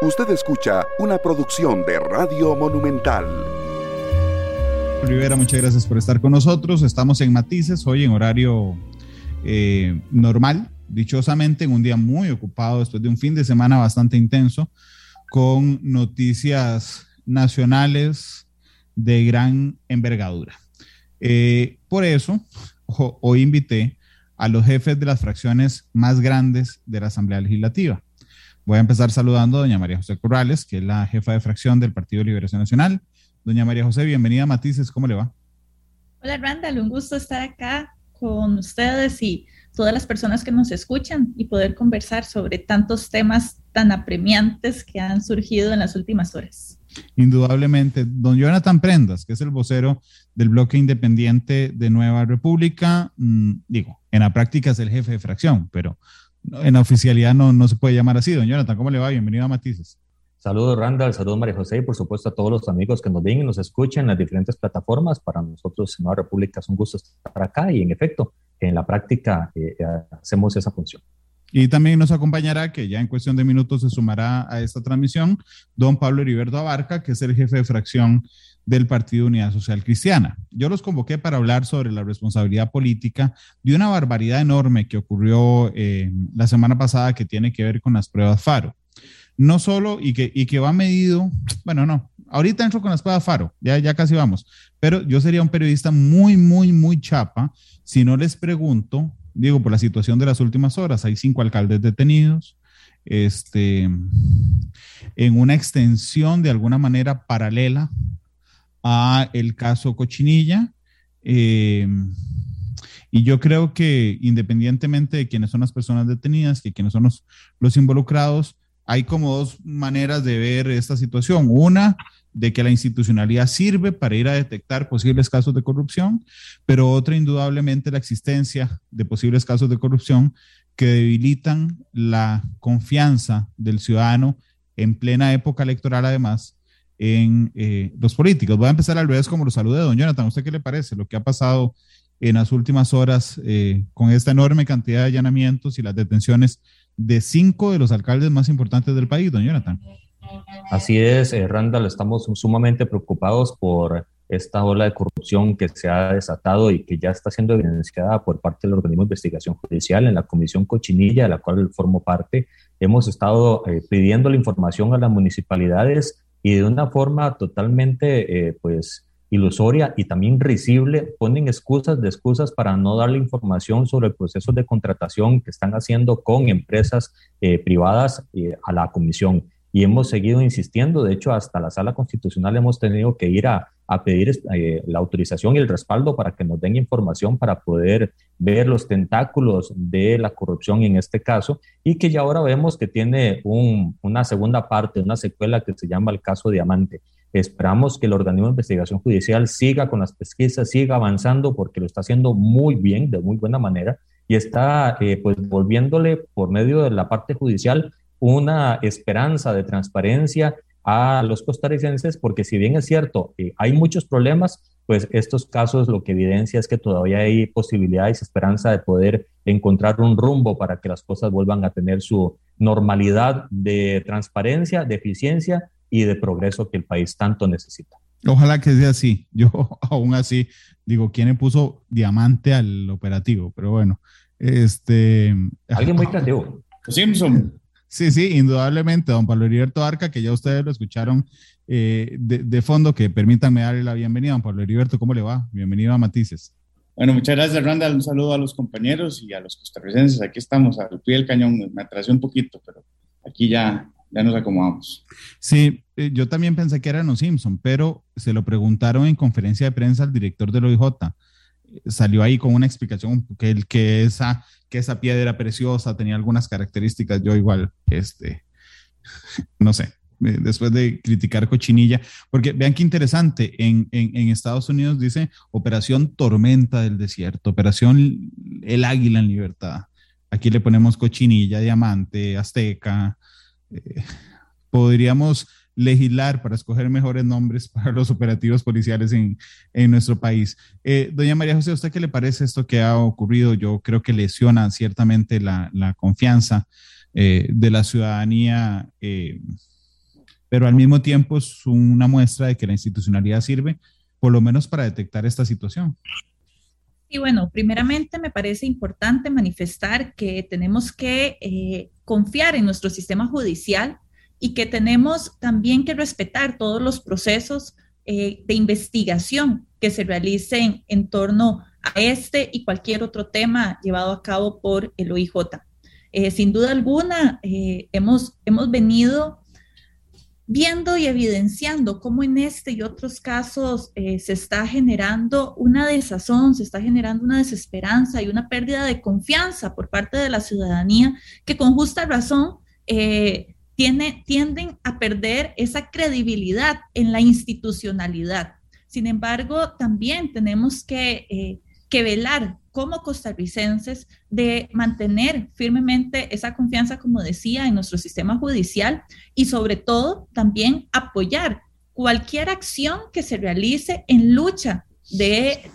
Usted escucha una producción de Radio Monumental. Rivera, muchas gracias por estar con nosotros. Estamos en Matices, hoy en horario eh, normal, dichosamente, en un día muy ocupado después de un fin de semana bastante intenso, con noticias nacionales de gran envergadura. Eh, por eso, hoy invité a los jefes de las fracciones más grandes de la Asamblea Legislativa. Voy a empezar saludando a doña María José Corrales, que es la jefa de fracción del Partido de Liberación Nacional. Doña María José, bienvenida a Matices, ¿cómo le va? Hola Randall, un gusto estar acá con ustedes y todas las personas que nos escuchan y poder conversar sobre tantos temas tan apremiantes que han surgido en las últimas horas. Indudablemente, don Jonathan Prendas, que es el vocero del bloque independiente de Nueva República, mm, digo, en la práctica es el jefe de fracción, pero en la oficialidad no, no se puede llamar así. Don Jonathan, ¿cómo le va? Bienvenido a Matices. Saludos Randall, saludos María José y por supuesto a todos los amigos que nos ven y nos escuchan en las diferentes plataformas. Para nosotros en Nueva República es un gusto estar acá y en efecto, en la práctica eh, hacemos esa función. Y también nos acompañará, que ya en cuestión de minutos se sumará a esta transmisión, don Pablo Heriberto Abarca, que es el jefe de fracción del Partido Unidad Social Cristiana. Yo los convoqué para hablar sobre la responsabilidad política de una barbaridad enorme que ocurrió eh, la semana pasada que tiene que ver con las pruebas FARO. No solo, y que, y que va medido, bueno, no, ahorita entro con las pruebas FARO, ya, ya casi vamos, pero yo sería un periodista muy, muy, muy chapa si no les pregunto, digo, por la situación de las últimas horas, hay cinco alcaldes detenidos, este, en una extensión de alguna manera paralela a el caso Cochinilla. Eh, y yo creo que independientemente de quiénes son las personas detenidas, que quiénes son los, los involucrados, hay como dos maneras de ver esta situación. Una, de que la institucionalidad sirve para ir a detectar posibles casos de corrupción, pero otra, indudablemente, la existencia de posibles casos de corrupción que debilitan la confianza del ciudadano en plena época electoral, además, en eh, los políticos. Voy a empezar al revés como lo saludé, don Jonathan. ¿Usted qué le parece lo que ha pasado en las últimas horas eh, con esta enorme cantidad de allanamientos y las detenciones de cinco de los alcaldes más importantes del país, don Jonathan? Así es, eh, Randall, estamos sumamente preocupados por esta ola de corrupción que se ha desatado y que ya está siendo evidenciada por parte del organismo de investigación judicial en la Comisión Cochinilla, de la cual formo parte. Hemos estado pidiendo la información a las municipalidades y de una forma totalmente, eh, pues, ilusoria y también risible, ponen excusas de excusas para no darle información sobre el proceso de contratación que están haciendo con empresas eh, privadas eh, a la comisión. Y hemos seguido insistiendo, de hecho, hasta la sala constitucional hemos tenido que ir a, a pedir la autorización y el respaldo para que nos den información para poder ver los tentáculos de la corrupción en este caso y que ya ahora vemos que tiene una segunda parte, una secuela que se llama el caso Diamante. Esperamos que el organismo de investigación judicial siga con las pesquisas, siga avanzando porque lo está haciendo muy bien, de muy buena manera y está eh, pues volviéndole por medio de la parte judicial una esperanza de transparencia a los costarricenses, porque si bien es cierto, eh, hay muchos problemas, pues estos casos lo que evidencia es que todavía hay posibilidades y esperanza de poder encontrar un rumbo para que las cosas vuelvan a tener su normalidad de transparencia, de eficiencia y de progreso que el país tanto necesita. Ojalá que sea así. Yo aún así digo, ¿quién le puso diamante al operativo? Pero bueno, este... Alguien muy creativo. Simpson. Sí, sí, indudablemente, don Pablo Heriberto Arca, que ya ustedes lo escucharon eh, de, fondo, que permítanme darle la bienvenida. Don Pablo Heriberto, ¿cómo le va? Bienvenido a Matices. Bueno, muchas gracias, Randall. Un saludo a los compañeros y a los costarricenses. Aquí estamos, al pie del cañón. Me atrasé un poquito, pero aquí ya, ya nos acomodamos. Sí, eh, yo también pensé que eran los Simpson, pero se lo preguntaron en conferencia de prensa al director del OIJ. Salió ahí con una explicación que, el, que esa que esa piedra preciosa tenía algunas características, yo igual, este, no sé, eh, después de criticar cochinilla, porque vean qué interesante, en, en, Estados Unidos dice Operación Tormenta del Desierto, Operación El Águila en Libertad. Aquí le ponemos cochinilla, diamante, azteca. Eh, podríamos legislar para escoger mejores nombres para los operativos policiales en, en nuestro país. Eh, doña María José, ¿a usted qué le parece esto que ha ocurrido? Yo creo que lesiona ciertamente la, la confianza eh, de la ciudadanía eh, pero al mismo tiempo es una muestra de que la institucionalidad sirve, por lo menos para detectar esta situación. Y bueno, primeramente me parece importante manifestar que tenemos que eh, confiar en nuestro sistema judicial y que tenemos también que respetar todos los procesos eh, de investigación que se realicen en torno a este y cualquier otro tema llevado a cabo por el OIJ. Eh, sin duda alguna, hemos, hemos venido viendo y evidenciando cómo en este y otros casos eh, se está generando una desazón, se está generando una desesperanza y una pérdida de confianza por parte de la ciudadanía que con justa razón eh, tiene, tienden a perder esa credibilidad en la institucionalidad. Sin embargo, también tenemos que, eh, que velar como costarricenses de mantener firmemente esa confianza, como decía, en nuestro sistema judicial y sobre todo también apoyar cualquier acción que se realice en lucha de,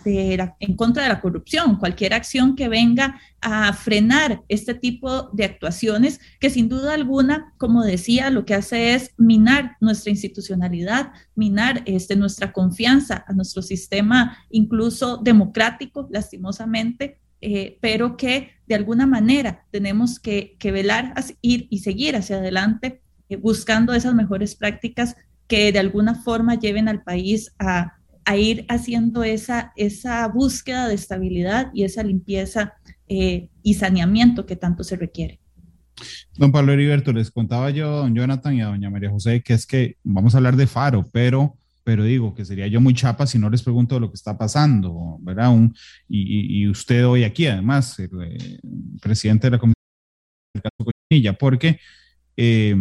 en contra de la corrupción, cualquier acción que venga a frenar este tipo de actuaciones que sin duda alguna, como decía, lo que hace es minar nuestra institucionalidad, minar este, nuestra confianza a nuestro sistema incluso democrático, lastimosamente, eh, pero que de alguna manera tenemos que, velar, ir y seguir hacia adelante eh, buscando esas mejores prácticas que de alguna forma lleven al país a a ir haciendo esa, esa búsqueda de estabilidad y esa limpieza eh, y saneamiento que tanto se requiere. Don Pablo Heriberto, les contaba yo a don Jonathan y a doña María José que es que vamos a hablar de Faro, pero, pero digo que sería yo muy chapa si no les pregunto lo que está pasando, ¿verdad? Un, y, usted hoy aquí, además, el, eh, presidente de la Comisión del caso Cochinilla, porque eh,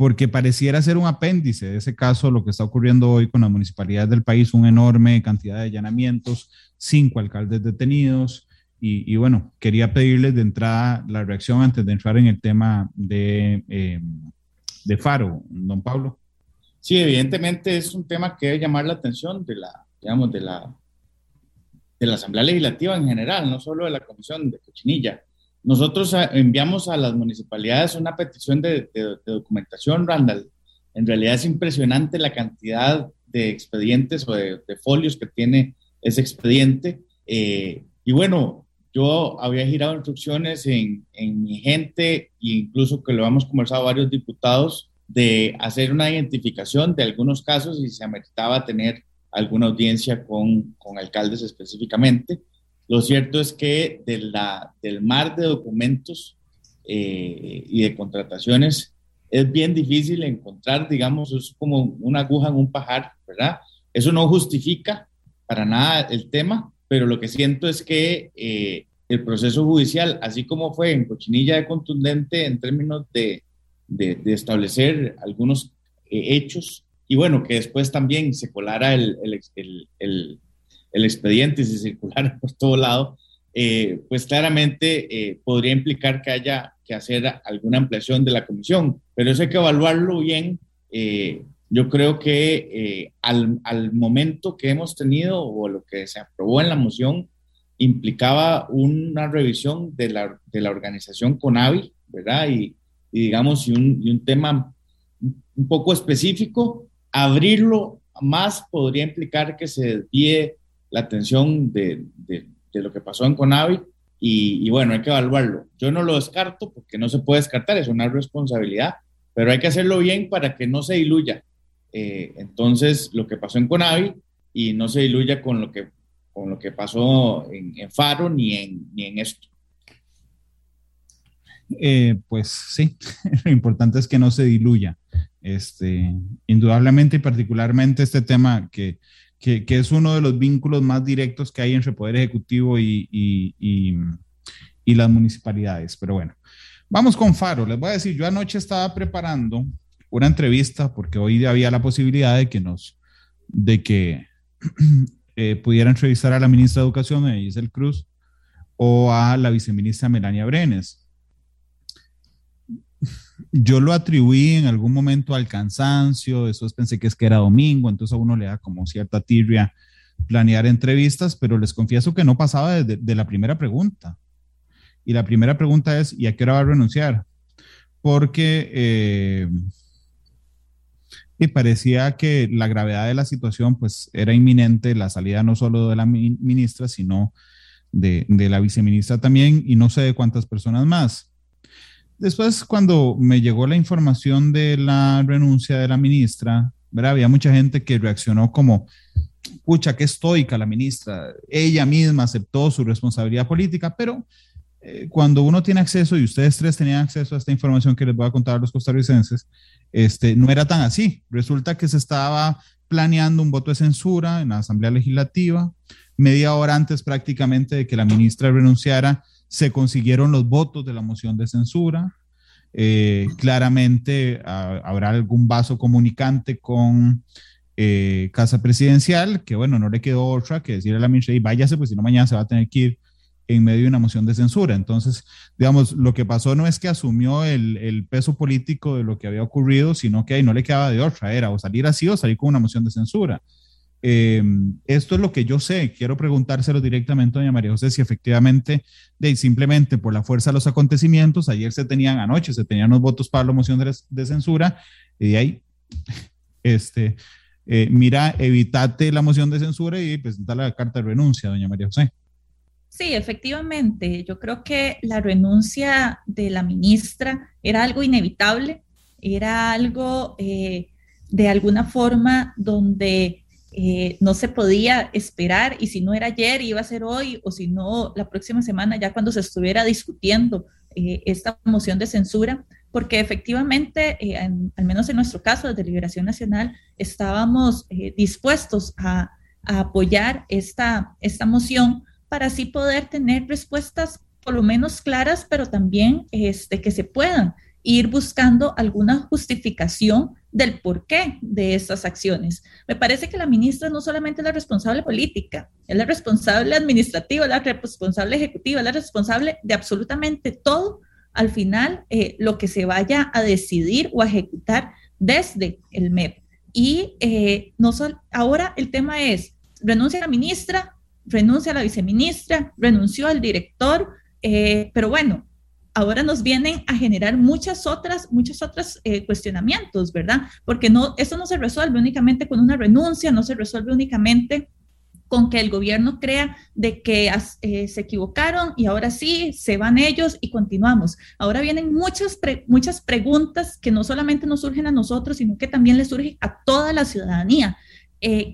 porque pareciera ser un apéndice de ese caso lo que está ocurriendo hoy con las municipalidades del país, una enorme cantidad de allanamientos, cinco alcaldes detenidos. Y, bueno, quería pedirles de entrada la reacción antes de entrar en el tema de, eh, de Faro, don Pablo. Sí, evidentemente es un tema que debe llamar la atención de la, digamos, de la, de la Asamblea Legislativa en general, no solo de la Comisión de Cochinilla. Nosotros ah, enviamos a las municipalidades una petición de, documentación, Randall. En realidad es impresionante la cantidad de expedientes o de, folios que tiene ese expediente. Eh, y bueno, yo había girado instrucciones en, mi gente e incluso que lo hemos conversado varios diputados de hacer una identificación de algunos casos y se ameritaba tener alguna audiencia con, con alcaldes específicamente. Lo cierto es que del mar de documentos eh, y de contrataciones es bien difícil encontrar, digamos, es como una aguja en un pajar, ¿verdad? Eso no justifica para nada el tema, pero lo que siento es que eh, el proceso judicial, así como fue en Cochinilla de contundente en términos de, establecer algunos eh, hechos, y bueno, que después también se colara el expediente y se circulara por todo lado, eh, pues claramente eh, podría implicar que haya que hacer alguna ampliación de la comisión, pero eso hay que evaluarlo bien. Eh, yo creo que al, al, momento que hemos tenido o lo que se aprobó en la moción implicaba una revisión de la, de la organización CONAVI, ¿verdad? Y, y digamos, y un, y un tema un poco específico, abrirlo más podría implicar que se desvíe la atención de, de, lo que pasó en Conavi y, bueno, hay que evaluarlo. Yo no lo descarto porque no se puede descartar, es una responsabilidad, pero hay que hacerlo bien para que no se diluya. Eh, entonces, lo que pasó en Conavi y no se diluya con lo que, con lo que pasó en, Faro ni en, ni en esto. Eh, pues sí, lo importante es que no se diluya. Este, indudablemente y particularmente este tema que, que, es uno de los vínculos más directos que hay entre Poder Ejecutivo y, y, las municipalidades. Pero bueno, vamos con Faro. Les voy a decir, yo anoche estaba preparando una entrevista porque hoy había la posibilidad de que nos, de que eh, pudiera entrevistar a la ministra de Educación, Giselle Cruz, o a la viceministra Melania Brenes yo lo atribuí en algún momento al cansancio, después pensé que es que era domingo, entonces a uno le da como cierta tirria planear entrevistas, pero les confieso que no pasaba de, la primera pregunta. Y la primera pregunta es, ¿y a qué hora va a renunciar? Porque, eh, y parecía que la gravedad de la situación pues era inminente, la salida no solo de la ministra, sino de, la viceministra también y no sé de cuántas personas más. Después, cuando me llegó la información de la renuncia de la ministra, había mucha gente que reaccionó como, pucha, qué estoica la ministra, ella misma aceptó su responsabilidad política, pero eh, cuando uno tiene acceso, y ustedes tres tenían acceso a esta información que les voy a contar a los costarricenses, este, no era tan así. Resulta que se estaba planeando un voto de censura en la Asamblea Legislativa. Media hora antes prácticamente de que la ministra renunciara, se consiguieron los votos de la moción de censura. Eh, claramente habrá algún vaso comunicante con eh, Casa Presidencial, que bueno, no le quedó otra que decirle a la ministra, y váyase, pues si no mañana se va a tener que ir en medio de una moción de censura. Entonces, digamos, lo que pasó no es que asumió el, peso político de lo que había ocurrido, sino que ahí no le quedaba de otra, era o salir así o salir con una moción de censura. Eh, esto es lo que yo sé. Quiero preguntárselo directamente doña María José si efectivamente, de, simplemente por la fuerza de los acontecimientos, ayer se tenían, anoche se tenían los votos para la moción de, censura, y de ahí, este, eh, mira, evitate la moción de censura y presenta la carta de renuncia, doña María José. Sí, efectivamente. Yo creo que la renuncia de la ministra era algo inevitable, era algo eh, de alguna forma donde eh, no se podía esperar y si no era ayer iba a ser hoy o si no la próxima semana ya cuando se estuviera discutiendo eh, esta moción de censura, porque efectivamente, al menos en nuestro caso, de Liberación Nacional, estábamos dispuestos a, a, apoyar esta, esta moción para así poder tener respuestas por lo menos claras, pero también este, que se puedan ir buscando alguna justificación del porqué de estas acciones. Me parece que la ministra no solamente es la responsable política, es la responsable administrativa, la responsable ejecutiva, la responsable de absolutamente todo al final eh, lo que se vaya a decidir o a ejecutar desde el MEP. Y eh, no ahora el tema es, renuncia la ministra, renuncia la viceministra, renunció al director, eh, pero bueno, ahora nos vienen a generar muchas otras, muchos otros eh, cuestionamientos, ¿verdad? Porque no, eso no se resuelve únicamente con una renuncia, no se resuelve únicamente con que el gobierno crea de que eh, se equivocaron y ahora sí se van ellos y continuamos. Ahora vienen muchas, muchas preguntas que no solamente nos surgen a nosotros, sino que también le surgen a toda la ciudadanía.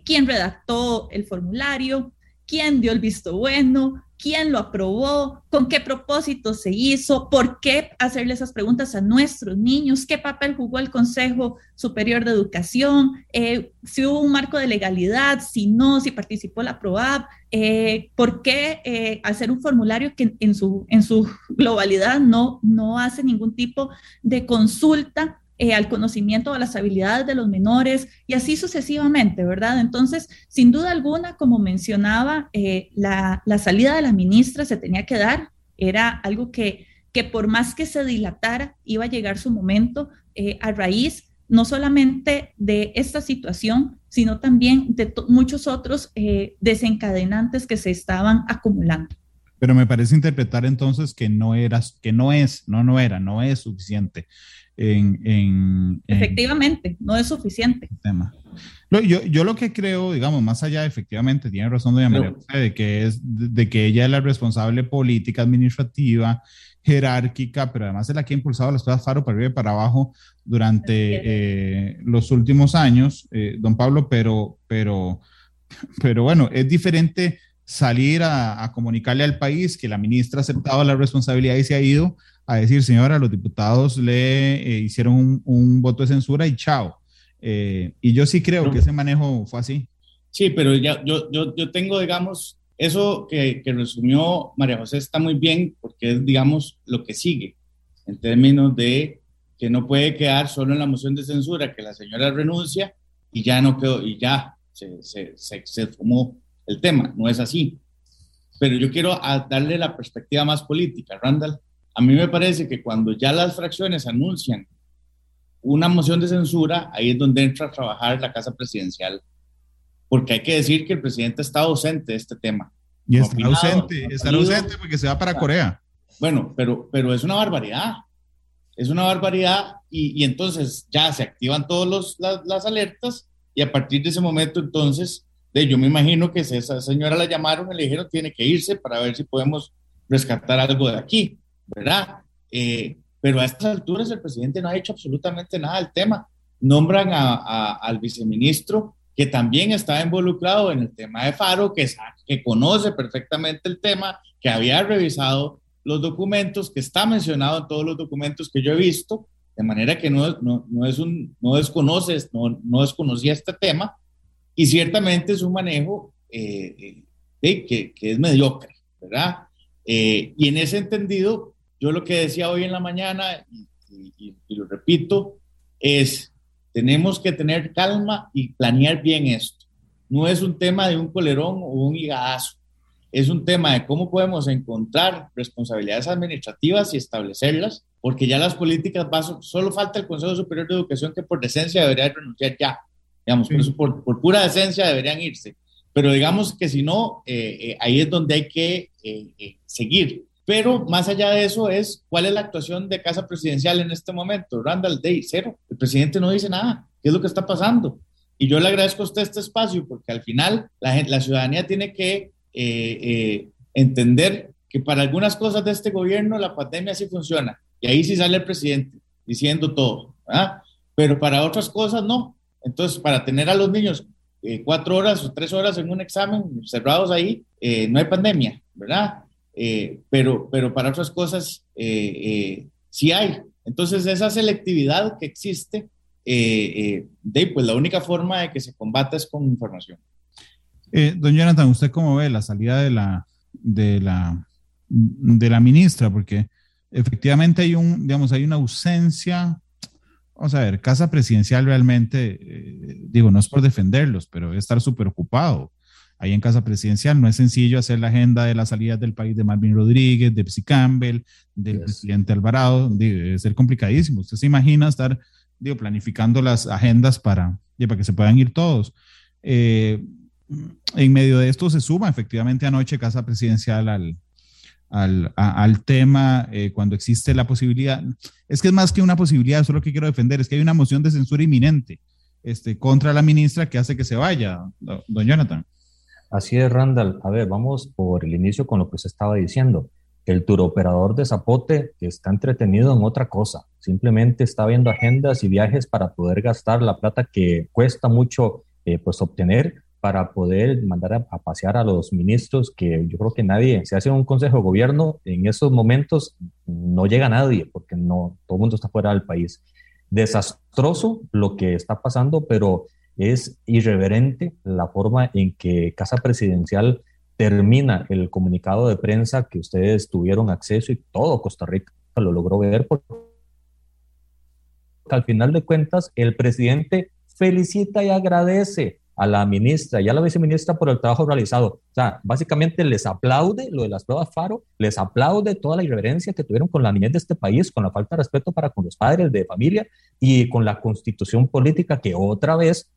¿Quién redactó el formulario? quién dio el visto bueno, quién lo aprobó, con qué propósito se hizo, por qué hacerle esas preguntas a nuestros niños, qué papel jugó el Consejo Superior de Educación, eh, si hubo un marco de legalidad, si no, si participó la PROAB, eh, por qué eh, hacer un formulario que en su, en su globalidad no, no hace ningún tipo de consulta eh, al conocimiento de las habilidades de los menores y así sucesivamente, ¿verdad? Entonces, sin duda alguna, como mencionaba, eh, la, salida de la ministra se tenía que dar, era algo que, que por más que se dilatara, iba a llegar su momento eh, a raíz no solamente de esta situación, sino también de muchos otros desencadenantes que se estaban acumulando. Pero me parece interpretar entonces que no eras, que no es, no, no era, no es suficiente en, efectivamente, no es suficiente. Tema. Yo, yo, lo que creo, digamos, más allá, efectivamente, tiene razón doña María de que, es, de que ella es la responsable política, administrativa, jerárquica, pero además es la que ha impulsado las cosas Faro para arriba y para abajo durante eh, los últimos años, eh, don Pablo, pero, pero, pero bueno, es diferente salir a, a, comunicarle al país que la ministra ha aceptado la responsabilidad y se ha ido a decir, señora, los diputados le eh, hicieron un, voto de censura y chao. Eh, y yo sí creo que ese manejo fue así. Sí, pero ya, yo, yo, yo tengo, digamos, eso que, que, resumió María José está muy bien porque es, digamos, lo que sigue en términos de que no puede quedar solo en la moción de censura, que la señora renuncia y ya no quedó, y ya se, se, se, se fumó el tema. No es así. Pero yo quiero darle la perspectiva más política, Randall. A mí me parece que cuando ya las fracciones anuncian una moción de censura, ahí es donde entra a trabajar la Casa Presidencial, porque hay que decir que el presidente está ausente de este tema. Y está ausente, está ausente porque se va para Corea. Bueno, pero, pero es una barbaridad. es una barbaridad y, entonces ya se activan todas las, alertas y a partir de ese momento entonces, de, yo me imagino que esa señora la llamaron y le dijeron tiene que irse para ver si podemos rescatar algo de aquí, ¿verdad? Eh, pero a estas alturas el presidente no ha hecho absolutamente nada del tema. Nombran al viceministro que también estaba involucrado en el tema de Faro, que, que conoce perfectamente el tema, que había revisado los documentos, que está mencionado en todos los documentos que yo he visto, de manera que no, no, no es un, no desconoces, no, no desconocía este tema, y ciertamente es un manejo eh, eh, que, que, es mediocre, ¿verdad? Eh, y en ese entendido, yo lo que decía hoy en la mañana, y, y lo repito, es, tenemos que tener calma y planear bien esto. No es un tema de un colerón o un higadazo es un tema de cómo podemos encontrar responsabilidades administrativas y establecerlas, porque ya las políticas, solo falta el Consejo Superior de Educación que por decencia debería renunciar ya, digamos, por, por, pura decencia deberían irse, pero digamos que si no, eh, eh, ahí es donde hay que eh, seguir. Pero más allá de eso es, ¿cuál es la actuación de Casa Presidencial en este momento? Randall Day, cero. El presidente no dice nada. ¿Qué es lo que está pasando? Y yo le agradezco a usted este espacio porque al final la, la ciudadanía tiene que eh, eh, entender que para algunas cosas de este gobierno la pandemia sí funciona. Y ahí sí sale el presidente diciendo todo. Pero para otras cosas no. Entonces, para tener a los niños eh, cuatro horas o tres horas en un examen cerrados ahí, no hay pandemia, ¿verdad? Pero, pero para otras cosas sí hay. Entonces, esa selectividad que existe, de, pues la única forma de que se combata es con información. Eh, don Jonathan, ¿usted cómo ve la salida de la, de la, de la ministra? Porque efectivamente hay un, digamos, hay una ausencia. Vamos a ver, Casa Presidencial realmente, eh, digo, no es por defenderlos, pero debe estar súper ocupado. Ahí en Casa Presidencial no es sencillo hacer la agenda de las salidas del país de Marvin Rodríguez, de Psy Campbell, del presidente Alvarado. Debe ser complicadísimo. Usted se imagina estar, digo, planificando las agendas para, para que se puedan ir todos. Eh, en medio de esto se suma efectivamente anoche Casa Presidencial al, al, al tema eh, cuando existe la posibilidad. Es que es más que una posibilidad, eso es lo que quiero defender, es que hay una moción de censura inminente este, contra la ministra que hace que se vaya, don Jonathan. Así es, Randall. A ver, vamos por el inicio con lo que se estaba diciendo. El turoperador de Zapote está entretenido en otra cosa. Simplemente está viendo agendas y viajes para poder gastar la plata que cuesta mucho eh, pues obtener para poder mandar a, pasear a los ministros, que yo creo que nadie, se hace un consejo de gobierno, en esos momentos no llega nadie, porque no, todo el mundo está fuera del país. Desastroso lo que está pasando, pero es irreverente la forma en que Casa Presidencial termina el comunicado de prensa que ustedes tuvieron acceso y todo Costa Rica lo logró ver, porque al final de cuentas el presidente felicita y agradece a la ministra y a la viceministra por el trabajo realizado. O sea, básicamente les aplaude lo de las pruebas FARO, les aplaude toda la irreverencia que tuvieron con la niñez de este país, con la falta de respeto para con los padres de familia y con la constitución política que otra vez,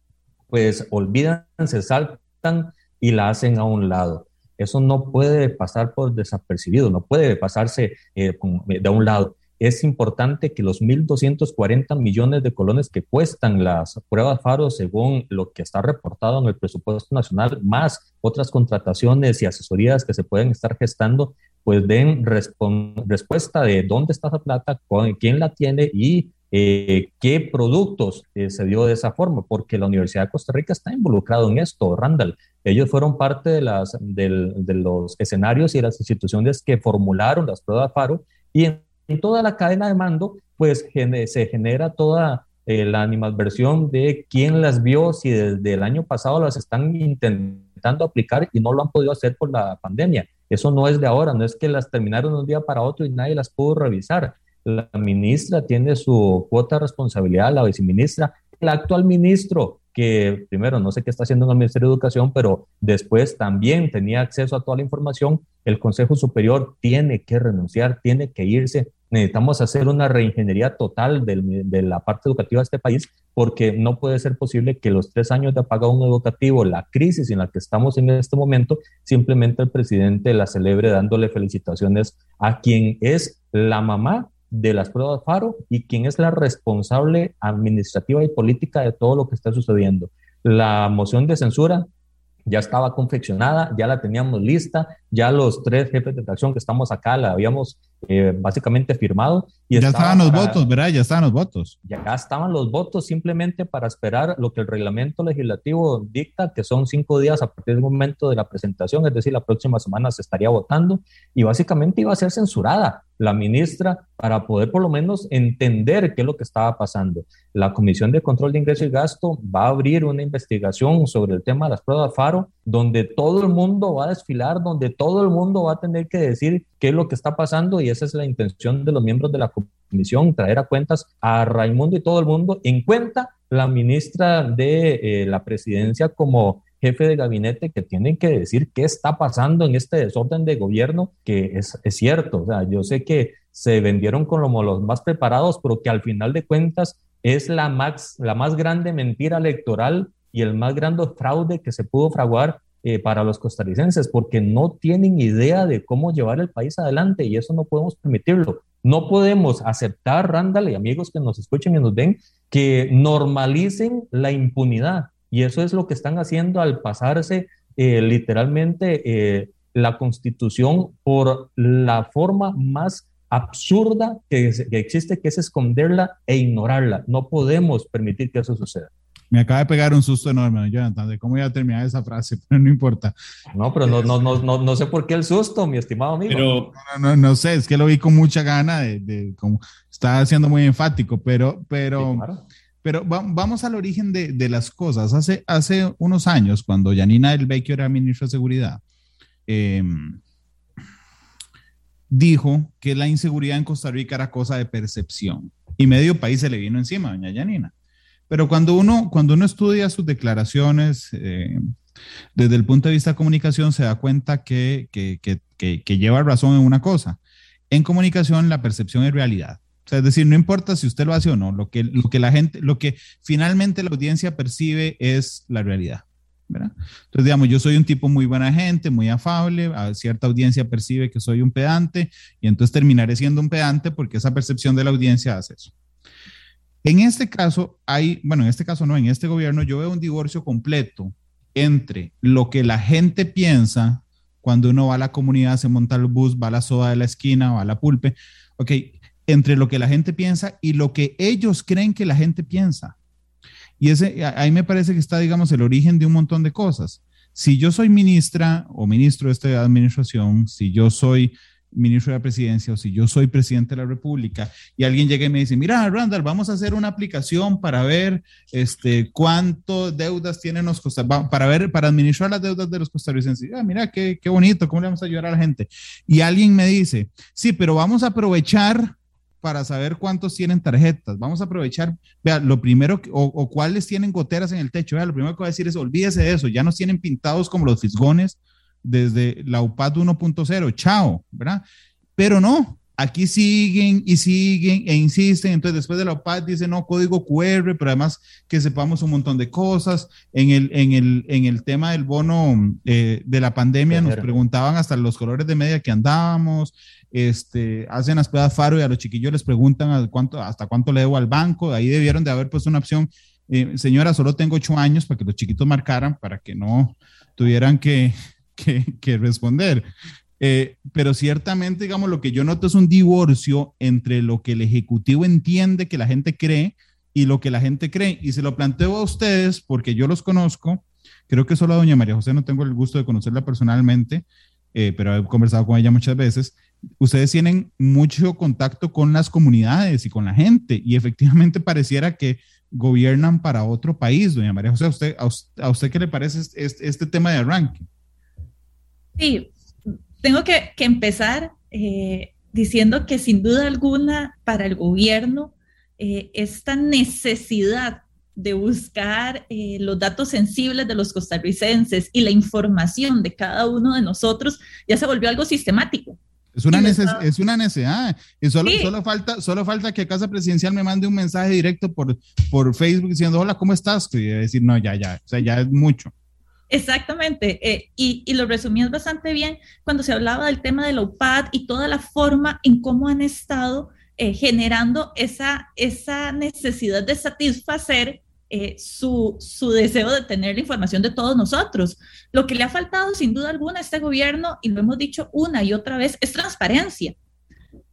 pues olvidan, se saltan y la hacen a un lado. Eso no puede pasar por desapercibido, no puede pasarse eh, de un lado es importante que los 1.240 millones de colones que cuestan las pruebas FARO, según lo que está reportado en el presupuesto nacional, más otras contrataciones y asesorías que se pueden estar gestando, pues den respuesta de dónde está esa plata, quién la tiene y eh, qué productos eh, se dio de esa forma, porque la Universidad de Costa Rica está involucrado en esto, Randall. Ellos fueron parte de, las, de los escenarios y las instituciones que formularon las pruebas FARO y en en toda la cadena de mando, pues se genera toda eh, la animadversión de quién las vio, si desde el año pasado las están intentando aplicar y no lo han podido hacer por la pandemia. Eso no es de ahora, no es que las terminaron de un día para otro y nadie las pudo revisar. La ministra tiene su cuota de responsabilidad, la viceministra, el actual ministro que primero no sé qué está haciendo en el Ministerio de Educación, pero después también tenía acceso a toda la información, el Consejo Superior tiene que renunciar, tiene que irse. Necesitamos hacer una reingeniería total de la parte educativa de este país porque no puede ser posible que los tres años de apagón educativo, la crisis en la que estamos en este momento, simplemente el presidente la celebre dándole felicitaciones a quien es la mamá de las pruebas FARO y quién es la responsable administrativa y política de todo lo que está sucediendo. La moción de censura ya estaba confeccionada, ya la teníamos lista, ya los tres jefes de fracción que estamos acá la habíamos eh, básicamente firmado. Y ya estaban los votos, ¿verdad? Ya estaban los votos. Ya estaban los votos simplemente para esperar lo que el reglamento legislativo dicta, que son cinco días a partir del momento de la presentación, es decir, la próxima semana se estaría votando y básicamente iba a ser censurada la ministra para poder por lo menos entender qué es lo que estaba pasando. La Comisión de Control de Ingreso y Gasto va a abrir una investigación sobre el tema de las pruebas FARO, donde todo el mundo va a desfilar, donde todo el mundo va a tener que decir qué es lo que está pasando y esa es la intención de los miembros de la comisión, traer a cuentas a Raimundo y todo el mundo, en cuenta la ministra de eh, la presidencia como jefe de gabinete que tienen que decir qué está pasando en este desorden de gobierno, que es, es cierto, o sea, yo sé que se vendieron como los más preparados, pero que al final de cuentas es la más, la más grande mentira electoral y el más grande fraude que se pudo fraguar eh, para los costarricenses, porque no tienen idea de cómo llevar el país adelante y eso no podemos permitirlo. No podemos aceptar, Randall amigos que nos escuchen y nos ven, que normalicen la impunidad. Y eso es lo que están haciendo al pasarse eh, literalmente eh, la constitución por la forma más absurda que, que existe, que es esconderla e ignorarla. No podemos permitir que eso suceda. Me acaba de pegar un susto enorme, Jonathan, de cómo iba a terminar esa frase, pero no importa. No, pero no, no, no, no, no sé por qué el susto, mi estimado amigo. Pero, no, no, no sé, es que lo vi con mucha gana de, de como estaba siendo muy enfático, pero, pero, pero vamos al origen de, de, las cosas. Hace, hace unos años, cuando Janina Del Vecchio era ministra de Seguridad, eh, dijo que la inseguridad en Costa Rica era cosa de percepción y medio país se le vino encima, doña Janina. Pero cuando uno, cuando uno estudia sus declaraciones eh, desde el punto de vista de comunicación, se da cuenta que, que, que, que, lleva razón en una cosa. En comunicación, la percepción es realidad. O sea, es decir, no importa si usted lo hace o no, lo que, lo que la gente, lo que finalmente la audiencia percibe es la realidad. ¿verdad? Entonces, digamos, yo soy un tipo muy buena gente, muy afable, a cierta audiencia percibe que soy un pedante y entonces terminaré siendo un pedante porque esa percepción de la audiencia hace eso. En este caso, hay, bueno, en este caso no, en este gobierno yo veo un divorcio completo entre lo que la gente piensa cuando uno va a la comunidad, se monta el bus, va a la soda de la esquina, va a la pulpe, ok, entre lo que la gente piensa y lo que ellos creen que la gente piensa. Y ese, ahí me parece que está, digamos, el origen de un montón de cosas. Si yo soy ministra o ministro de esta administración, si yo soy ministro de la presidencia o si yo soy presidente de la república y alguien llega y me dice, mira, Randall, vamos a hacer una aplicación para ver este, cuánto deudas tienen los costarricenses, para ver, para administrar las deudas de los costarricenses. Ah, mira, qué, qué bonito, ¿cómo le vamos a ayudar a la gente? Y alguien me dice, sí, pero vamos a aprovechar para saber cuántos tienen tarjetas. Vamos a aprovechar, vea, lo primero, o, cuáles tienen goteras en el techo. Vea, lo primero que voy a decir es, olvídese de eso, ya nos tienen pintados como los fisgones desde la UPAD 1.0, chao, ¿verdad? Pero no, aquí siguen y siguen e insisten. Entonces, después de la UPAD dice no código QR, pero además que sepamos un montón de cosas. En el, en el, en el tema del bono eh, de la pandemia, nos preguntaban hasta los colores de media que andábamos. Este, hacen las pruebas Faro y a los chiquillos les preguntan a cuánto, hasta cuánto le debo al banco. Ahí debieron de haber puesto una opción. Eh, señora, solo tengo ocho años para que los chiquitos marcaran, para que no tuvieran que que, responder. Eh, pero ciertamente, digamos, lo que yo noto es un divorcio entre lo que el Ejecutivo entiende que la gente cree y lo que la gente cree. Y se lo planteo a ustedes porque yo los conozco. Creo que solo a doña María José no tengo el gusto de conocerla personalmente, eh, pero he conversado con ella muchas veces. Ustedes tienen mucho contacto con las comunidades y con la gente y efectivamente pareciera que gobiernan para otro país, doña María José. ¿A usted, a usted, qué le parece este, este tema de arranque? Sí, tengo que, que empezar eh, diciendo que sin duda alguna para el gobierno eh, esta necesidad de buscar eh, los datos sensibles de los costarricenses y la información de cada uno de nosotros ya se volvió algo sistemático. Es una, neces es una necesidad. Y solo, sí. solo, falta, solo falta que Casa Presidencial me mande un mensaje directo por, por Facebook diciendo, hola, ¿cómo estás? Y decir, no, ya, ya, o sea, ya es mucho. Exactamente, eh, y, y, lo resumías bastante bien cuando se hablaba del tema de la UPAD y toda la forma en cómo han estado eh, generando esa, esa necesidad de satisfacer eh, su, su, deseo de tener la información de todos nosotros. Lo que le ha faltado sin duda alguna a este gobierno, y lo hemos dicho una y otra vez, es transparencia.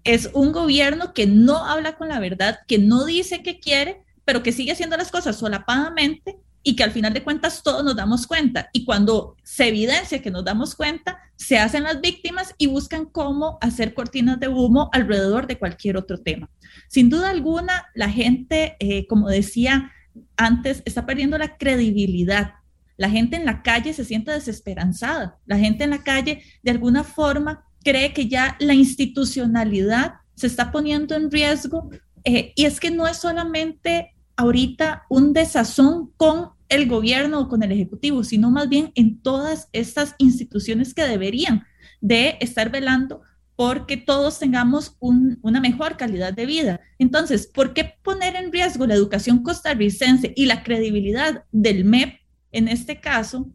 Es un gobierno que no habla con la verdad, que no dice que quiere, pero que sigue haciendo las cosas solapadamente y que al final de cuentas todos nos damos cuenta. Y cuando se evidencia que nos damos cuenta, se hacen las víctimas y buscan cómo hacer cortinas de humo alrededor de cualquier otro tema. Sin duda alguna, la gente, eh, como decía antes, está perdiendo la credibilidad. La gente en la calle se siente desesperanzada. La gente en la calle, de alguna forma, cree que ya la institucionalidad se está poniendo en riesgo. Eh, y es que no es solamente ahorita un desazón con el gobierno con el ejecutivo, sino más bien en todas estas instituciones que deberían de estar velando porque todos tengamos una mejor calidad de vida. Entonces, ¿por qué poner en riesgo la educación costarricense y la credibilidad del MEP en este caso?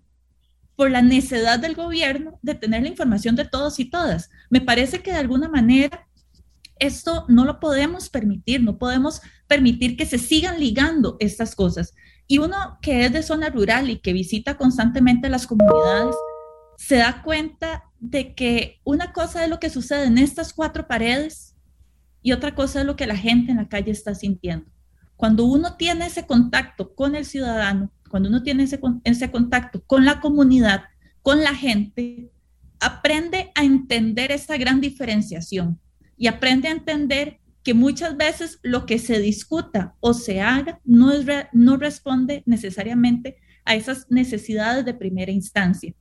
Por la necesidad del gobierno de tener la información de todos y todas. Me parece que de alguna manera esto no lo podemos permitir, no podemos permitir que se sigan ligando estas cosas. Y uno que es de zona rural y que visita constantemente las comunidades, se da cuenta de que una cosa es lo que sucede en estas cuatro paredes y otra cosa es lo que la gente en la calle está sintiendo. Cuando uno tiene ese contacto con el ciudadano, cuando uno tiene ese, ese contacto con la comunidad, con la gente, aprende a entender esa gran diferenciación y aprende a entender que muchas veces lo que se discuta o se haga no, es no responde necesariamente a esas necesidades de primera instancia.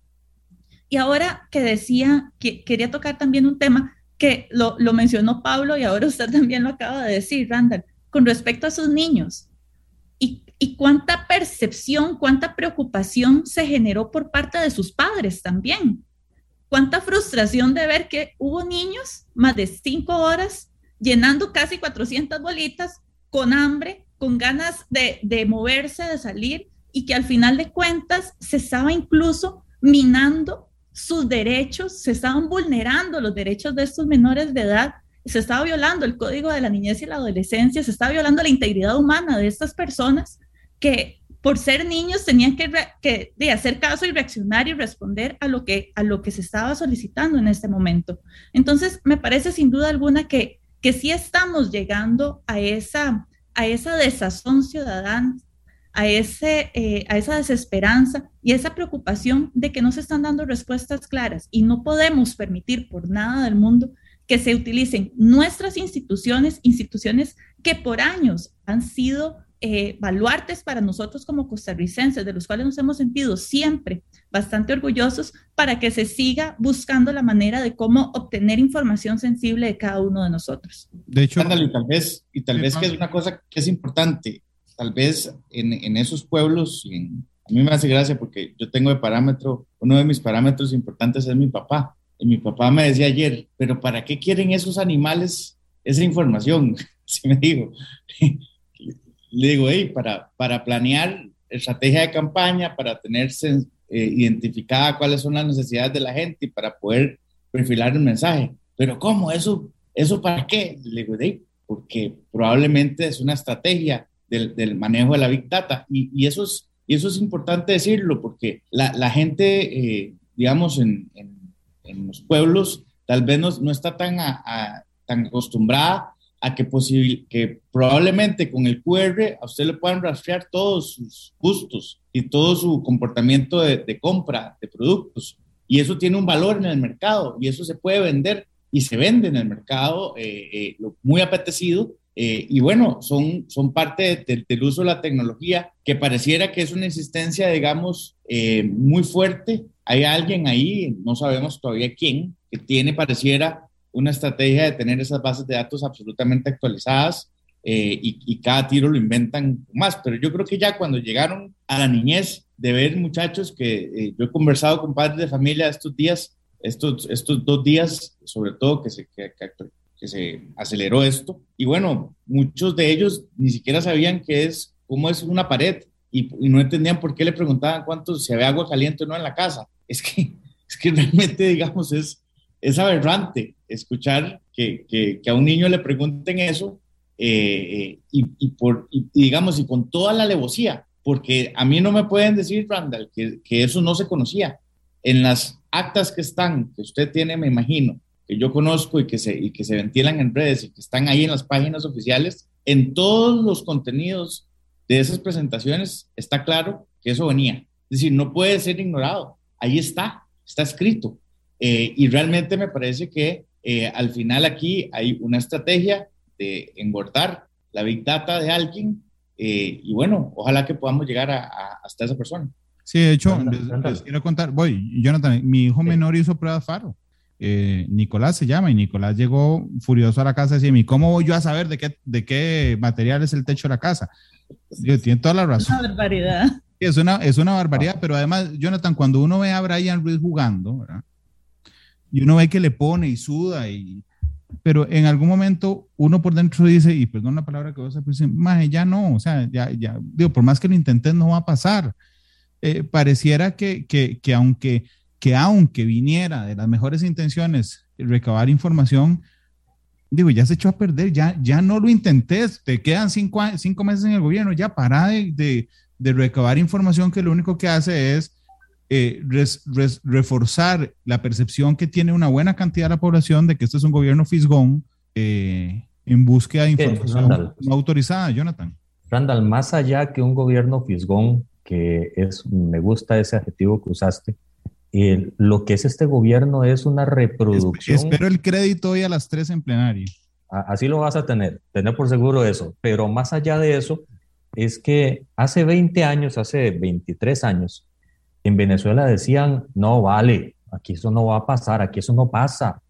Y ahora que decía, que quería tocar también un tema que lo, lo mencionó Pablo y ahora usted también lo acaba de decir, Randall, con respecto a sus niños. Y, y cuánta percepción, cuánta preocupación se generó por parte de sus padres también. Cuánta frustración de ver que hubo niños más de cinco horas llenando casi 400 bolitas, con hambre, con ganas de, de moverse, de salir, y que al final de cuentas se estaba incluso minando sus derechos, se estaban vulnerando los derechos de estos menores de edad, se estaba violando el código de la niñez y la adolescencia, se estaba violando la integridad humana de estas personas que por ser niños tenían que, que de hacer caso y reaccionar y responder a lo, que, a lo que se estaba solicitando en este momento. Entonces, me parece sin duda alguna que que sí estamos llegando a esa, a esa desazón ciudadana, a, ese, eh, a esa desesperanza y esa preocupación de que no se están dando respuestas claras y no podemos permitir por nada del mundo que se utilicen nuestras instituciones, instituciones que por años han sido eh, baluartes para nosotros como costarricenses, de los cuales nos hemos sentido siempre bastante orgullosos para que se siga buscando la manera de cómo obtener información sensible de cada uno de nosotros. De hecho, y tal vez, y tal vez que es una cosa que es importante, tal vez en, en esos pueblos, a mí me hace gracia porque yo tengo de parámetro, uno de mis parámetros importantes es mi papá. Y mi papá me decía ayer, pero ¿para qué quieren esos animales esa información? Así me dijo. Le digo, hey, para, para planear estrategia de campaña, para tener eh, identificada cuáles son las necesidades de la gente y para poder perfilar el mensaje. Pero ¿cómo? ¿Eso, eso para qué? Le digo, porque probablemente es una estrategia del, del, manejo de la Big Data. Y, y, eso, es, y eso es importante decirlo, porque la, la gente, eh, digamos, en, en, en, los pueblos, tal vez no, no está tan, a, a, tan acostumbrada a que, posible, que probablemente con el QR a usted le puedan rastrear todos sus gustos y todo su comportamiento de, de, compra de productos. Y eso tiene un valor en el mercado y eso se puede vender y se vende en el mercado eh, eh, muy apetecido. Eh, y bueno, son, son parte de, del uso de la tecnología que pareciera que es una existencia, digamos, eh, muy fuerte. Hay alguien ahí, no sabemos todavía quién, que tiene, pareciera, una estrategia de tener esas bases de datos absolutamente actualizadas eh, y, cada tiro lo inventan más. Pero yo creo que ya cuando llegaron a la niñez, de ver muchachos que eh, yo he conversado con padres de familia estos días, estos, estos dos días, sobre todo que se, que, se aceleró esto, y bueno, muchos de ellos ni siquiera sabían qué es, cómo es una pared, y, no entendían por qué le preguntaban cuánto, si había agua caliente o no en la casa. Es que, es que realmente, digamos, es, es aberrante escuchar que, que, a un niño le pregunten eso eh, y, y, digamos, y con toda la alevosía, porque a mí no me pueden decir, Randall, que, que eso no se conocía. En las actas que están, que usted tiene, me imagino, que yo conozco y que, se, y que se ventilan en redes y que están ahí en las páginas oficiales, en todos los contenidos de esas presentaciones está claro que eso venía. Es decir, no puede ser ignorado. Ahí está, está escrito. Eh, y realmente me parece que eh, al final aquí hay una estrategia de engordar la big data de alguien eh, y bueno, ojalá que podamos llegar a, hasta esa persona. Sí, de hecho, les, quiero contar, voy, Jonathan, mi hijo menor hizo prueba Faro eh, Nicolás se llama, y Nicolás llegó furioso a la casa y decía, ¿cómo voy yo a saber de qué, de qué material es el techo de la casa? Yo, tiene toda la razón. Es una barbaridad. Es una, es una barbaridad, pero además, Jonathan, cuando uno ve a Brian Ruiz jugando, y uno ve que le pone y suda, y, pero en algún momento uno por dentro dice, y perdón la palabra que vos a decir, ya no, o sea, ya, ya, digo, por más que lo intentes, no va a pasar. Eh, pareciera que, que, que aunque que aunque viniera de las mejores intenciones recabar información, digo, ya se echó a perder, ya, ya no lo intentes, te quedan cinco, cinco meses en el gobierno, ya para de, de, recabar información que lo único que hace es eh, reforzar la percepción que tiene una buena cantidad de la población de que este es un gobierno fisgón eh, en búsqueda de información no autorizada, Jonathan. Randall, más allá que un gobierno fisgón, que es, me gusta ese adjetivo que usaste, lo que es este gobierno es una reproducción. Espero el crédito hoy a las tres en plenario. Así lo vas a tener, tener por seguro eso. Pero más allá de eso, es que hace 20 años, hace 23 años, en Venezuela decían, no vale, aquí eso no va a pasar, aquí eso no pasa.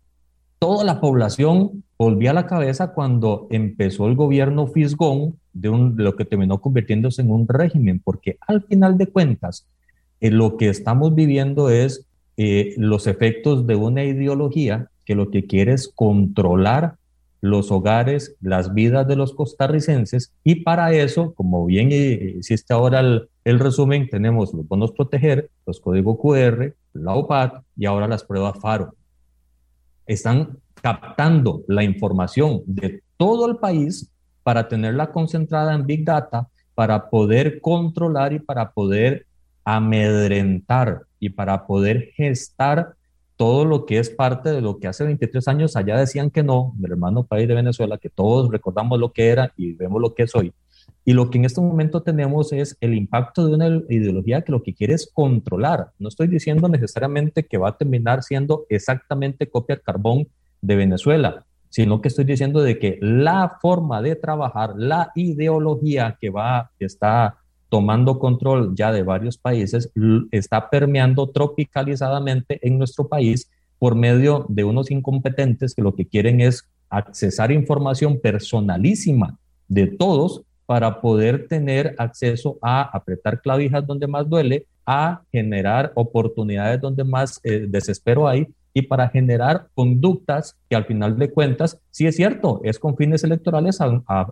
Toda la población volvía a la cabeza cuando empezó el gobierno Fisgón de, un, lo que terminó convirtiéndose en un régimen, porque al final de cuentas, eh, lo que estamos viviendo es eh, los efectos de una ideología que lo que quiere es controlar los hogares, las vidas de los costarricenses y para eso, como bien hiciste ahora el, resumen, tenemos los bonos proteger, los códigos QR, la OPAC y ahora las pruebas FARO. Están captando la información de todo el país para tenerla concentrada en Big Data, para poder controlar y para poder amedrentar y para poder gestar todo lo que es parte de lo que hace 23 años allá decían que no, mi hermano país de Venezuela, que todos recordamos lo que era y vemos lo que es hoy. Y lo que en este momento tenemos es el impacto de una ideología que lo que quiere es controlar. No estoy diciendo necesariamente que va a terminar siendo exactamente copia al carbón de Venezuela, sino que estoy diciendo de que la forma de trabajar, la ideología que va, que está tomando control ya de varios países, está permeando tropicalizadamente en nuestro país por medio de unos incompetentes que lo que quieren es accesar información personalísima de todos para poder tener acceso a apretar clavijas donde más duele, a generar oportunidades donde más eh, desespero hay y para generar conductas que al final de cuentas, sí es cierto, es con fines electorales,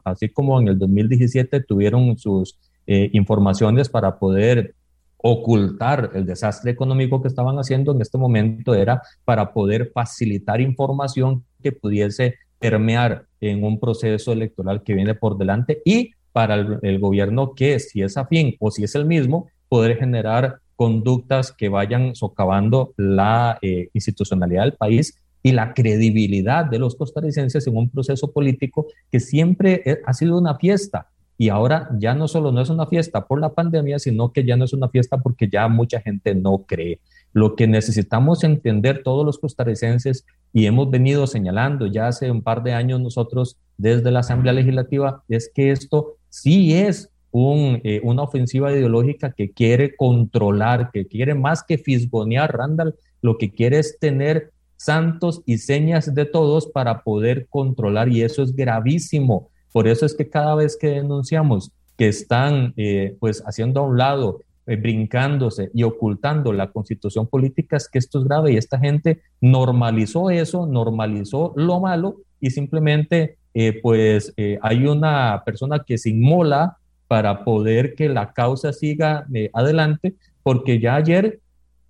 así como en el 2017 tuvieron sus eh, informaciones para poder ocultar el desastre económico que estaban haciendo en este momento era para poder facilitar información que pudiese permear en un proceso electoral que viene por delante y para el, gobierno que si es afín o si es el mismo, poder generar conductas que vayan socavando la eh, institucionalidad del país y la credibilidad de los costarricenses en un proceso político que siempre eh, ha sido una fiesta y ahora ya no solo no es una fiesta por la pandemia, sino que ya no es una fiesta porque ya mucha gente no cree. Lo que necesitamos entender todos los costarricenses y hemos venido señalando ya hace un par de años nosotros desde la Asamblea Legislativa es que esto sí es un, eh, una ofensiva ideológica que quiere controlar, que quiere más que fisgonear, Randall, lo que quiere es tener santos y señas de todos para poder controlar y eso es gravísimo por eso es que cada vez que denunciamos que están eh, pues haciendo a un lado, eh, brincándose y ocultando la constitución política, es que esto es grave y esta gente normalizó eso, normalizó lo malo y simplemente eh, pues hay una persona que se inmola para poder que la causa siga adelante, porque ya ayer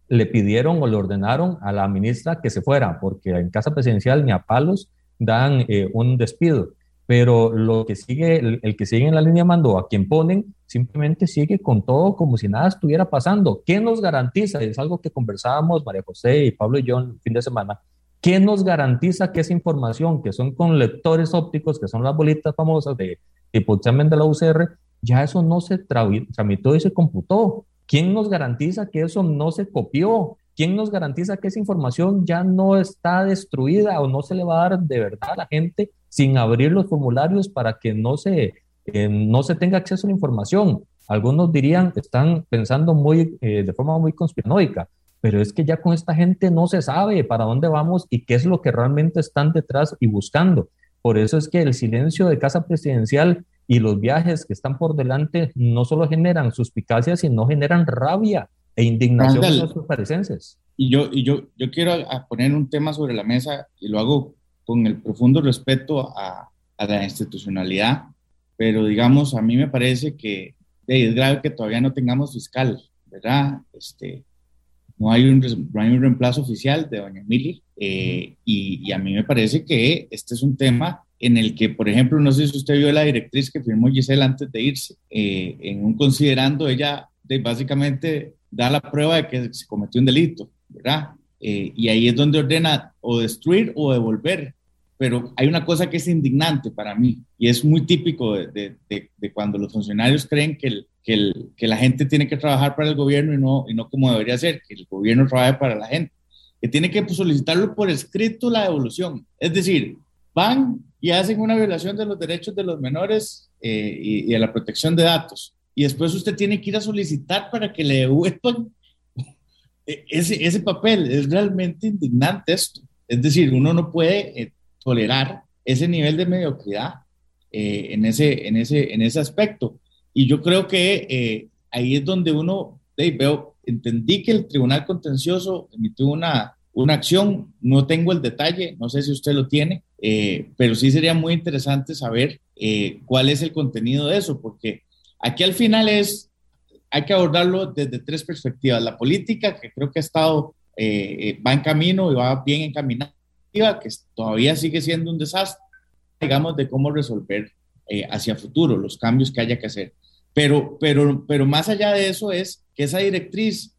le pidieron o le ordenaron a la ministra que se fuera, porque en casa presidencial ni a palos dan eh, un despido. Pero lo que sigue, el, que sigue en la línea mando, a quien ponen, simplemente sigue con todo como si nada estuviera pasando. ¿Qué nos garantiza? Es algo que conversábamos María José y Pablo y yo el fin de semana. ¿Qué nos garantiza que esa información, que son con lectores ópticos, que son las bolitas famosas de examen de la UCR, ya eso no se tramitó y se computó? ¿Quién nos garantiza que eso no se copió? ¿Quién nos garantiza que esa información ya no está destruida o no se le va a dar de verdad a la gente sin abrir los formularios para que no se, eh, no se tenga acceso a la información? Algunos dirían que están pensando muy, eh, de forma muy conspiranoica, pero es que ya con esta gente no se sabe para dónde vamos y qué es lo que realmente están detrás y buscando. Por eso es que el silencio de casa presidencial y los viajes que están por delante no solo generan suspicacia, sino generan rabia e indignación en los parecencias. Y yo, y yo, yo quiero poner un tema sobre la mesa y lo hago con el profundo respeto a, a la institucionalidad, pero digamos, a mí me parece que es grave que todavía no tengamos fiscal, ¿verdad? Este, no, hay un, no hay un reemplazo oficial de doña Emily eh, y, y, a mí me parece que este es un tema en el que, por ejemplo, no sé si usted vio la directriz que firmó Giselle antes de irse, eh, en un considerando ella de básicamente da la prueba de que se cometió un delito, ¿verdad? Eh, y ahí es donde ordena o destruir o devolver. Pero hay una cosa que es indignante para mí y es muy típico de, de, de cuando los funcionarios creen que, el, que, el, que, la gente tiene que trabajar para el gobierno y no, y no como debería ser, que el gobierno trabaje para la gente, que tiene que solicitarlo por escrito la devolución. Es decir, van y hacen una violación de los derechos de los menores eh, y, y, de la protección de datos. Y después usted tiene que ir a solicitar para que le devuelvan ese, ese papel. Es realmente indignante esto. Es decir, uno no puede eh, tolerar ese nivel de mediocridad eh, en, ese, en, ese, en ese aspecto. Y yo creo que eh, ahí es donde uno, hey, veo, entendí que el Tribunal Contencioso emitió una, una acción, no tengo el detalle, no sé si usted lo tiene, eh, pero sí sería muy interesante saber cuál es el contenido de eso, porque aquí al final es, hay que abordarlo desde tres perspectivas. La política, que creo que ha estado, va en camino y va bien encaminada, que todavía sigue siendo un desastre, digamos, de cómo resolver hacia futuro los cambios que haya que hacer. Pero, pero, pero más allá de eso es que esa directriz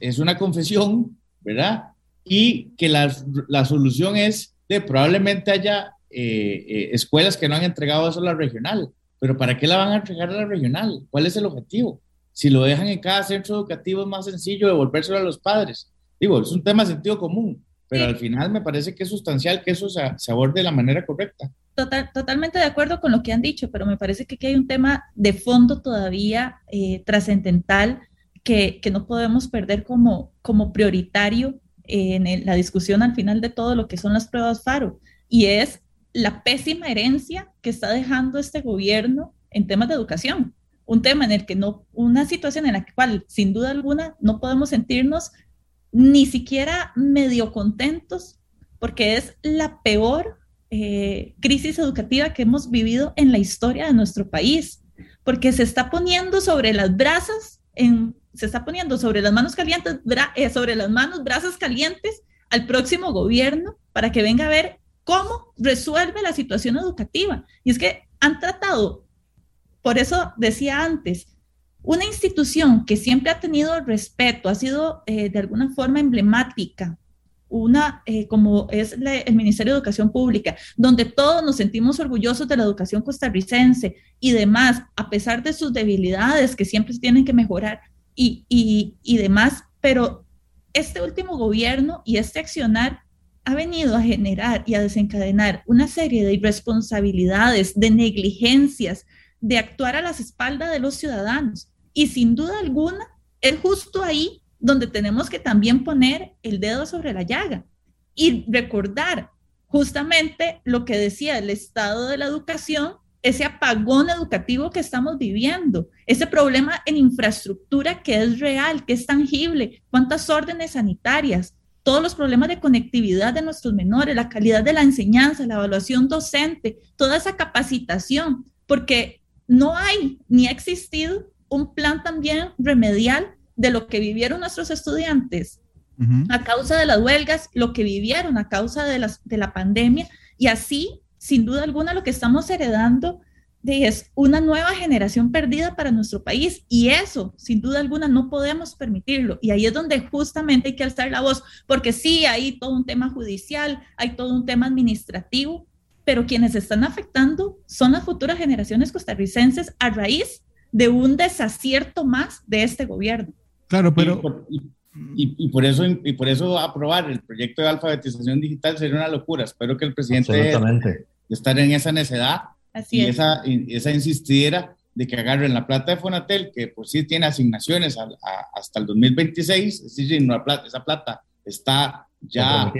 es una confesión, ¿verdad? Y que la, la solución es probablemente haya eh, eh, escuelas que no han entregado eso a la regional, pero ¿para qué la van a entregar a la regional? ¿Cuál es el objetivo? Si lo dejan en cada centro educativo es más sencillo devolvérselo a los padres. Digo, es un tema de sentido común, pero al final me parece que es sustancial que eso se, se aborde de la manera correcta. Total, totalmente de acuerdo con lo que han dicho, pero me parece que aquí hay un tema de fondo todavía eh, trascendental que, que, no podemos perder como, como prioritario en la discusión al final de todo lo que son las pruebas FARO, y es la pésima herencia que está dejando este gobierno en temas de educación. Un tema en el que no, una situación en la cual sin duda alguna no podemos sentirnos ni siquiera medio contentos, porque es la peor eh, crisis educativa que hemos vivido en la historia de nuestro país, porque se está poniendo sobre las brasas se está poniendo sobre las manos calientes, eh, sobre las manos, brasas calientes al próximo gobierno para que venga a ver cómo resuelve la situación educativa. Y es que han tratado, por eso decía antes, una institución que siempre ha tenido respeto, ha sido eh, de alguna forma emblemática, una eh, como es el Ministerio de Educación Pública, donde todos nos sentimos orgullosos de la educación costarricense y demás, a pesar de sus debilidades que siempre tienen que mejorar, y, y, y demás, pero este último gobierno y este accionar ha venido a generar y a desencadenar una serie de irresponsabilidades, de negligencias, de actuar a las espaldas de los ciudadanos. Y sin duda alguna, es justo ahí donde tenemos que también poner el dedo sobre la llaga y recordar justamente lo que decía el estado de la educación ese apagón educativo que estamos viviendo, ese problema en infraestructura que es real, que es tangible, cuántas órdenes sanitarias, todos los problemas de conectividad de nuestros menores, la calidad de la enseñanza, la evaluación docente, toda esa capacitación, porque no hay ni ha existido un plan también remedial de lo que vivieron nuestros estudiantes a causa de las huelgas, lo que vivieron a causa de, las, de la pandemia, y así, sin duda alguna, lo que estamos heredando es una nueva generación perdida para nuestro país. Y eso, sin duda alguna, no podemos permitirlo. Y ahí es donde justamente hay que alzar la voz, porque sí, hay todo un tema judicial, hay todo un tema administrativo, pero quienes están afectando son las futuras generaciones costarricenses a raíz de un desacierto más de este gobierno. Claro, pero... Y por, eso, y por eso aprobar el proyecto de alfabetización digital sería una locura. Espero que el presidente estar en esa necedad y, Esa, esa insistiera de que agarren la plata de Fonatel, que por sí tiene asignaciones hasta el 2026, es decir, esa plata está ya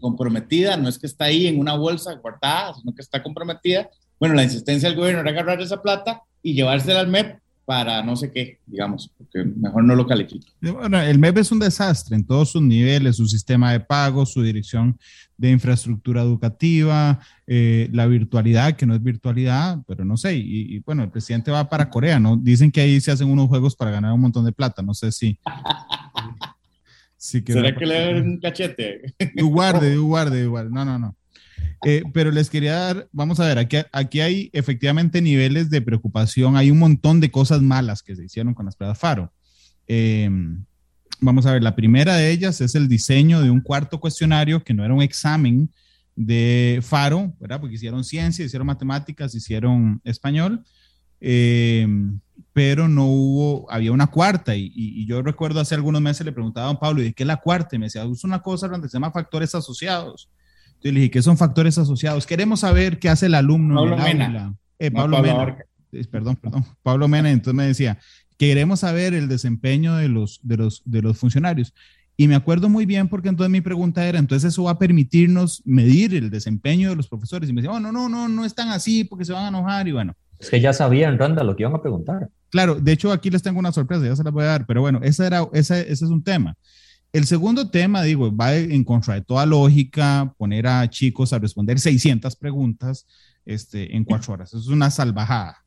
comprometida. no es que está ahí en una bolsa guardada, sino que está comprometida. Bueno, la insistencia del gobierno era agarrar esa plata y llevársela al MEP para no sé qué, digamos, porque mejor no lo califico. Bueno, el MEP es un desastre en todos sus niveles, su sistema de pago, su dirección de infraestructura educativa, eh, la virtualidad, que no es virtualidad, pero no sé, y, bueno, el presidente va para Corea, ¿no? Dicen que ahí se hacen unos juegos para ganar un montón de plata, no sé si... si ¿Será que le den un cachete? Guarde, guarde, guarde, no, no, no. Eh, pero les quería dar, vamos a ver, aquí, aquí hay efectivamente niveles de preocupación, hay un montón de cosas malas que se hicieron con las pruebas FARO. Em, vamos a ver, la primera de ellas es el diseño de un cuarto cuestionario que no era un examen de FARO, ¿verdad? Porque hicieron ciencia, hicieron matemáticas, hicieron español, em, pero no hubo, había una cuarta y, yo recuerdo hace algunos meses le preguntaba a don Pablo, ¿y de qué es la cuarta? Y me decía, es una cosa donde se llama factores asociados. Entonces le dije, ¿qué son factores asociados? Queremos saber qué hace el alumno Pablo Mena. Eh, Pablo, Mena. Perdón, perdón. Pablo Mena, entonces me decía, queremos saber el desempeño de los, de los, de los funcionarios. Y me acuerdo muy bien porque entonces mi pregunta era, entonces eso va a permitirnos medir el desempeño de los profesores. Y me decía, oh, no, no, no, no están así porque se van a enojar y bueno. Es que ya sabían, Randa, lo que iban a preguntar. Claro, de hecho aquí les tengo una sorpresa, ya se la voy a dar, pero bueno, ese, era, ese, ese es un tema. El segundo tema, digo, va en contra de toda lógica poner a chicos a responder 600 preguntas este, en cuatro horas. Es una salvajada.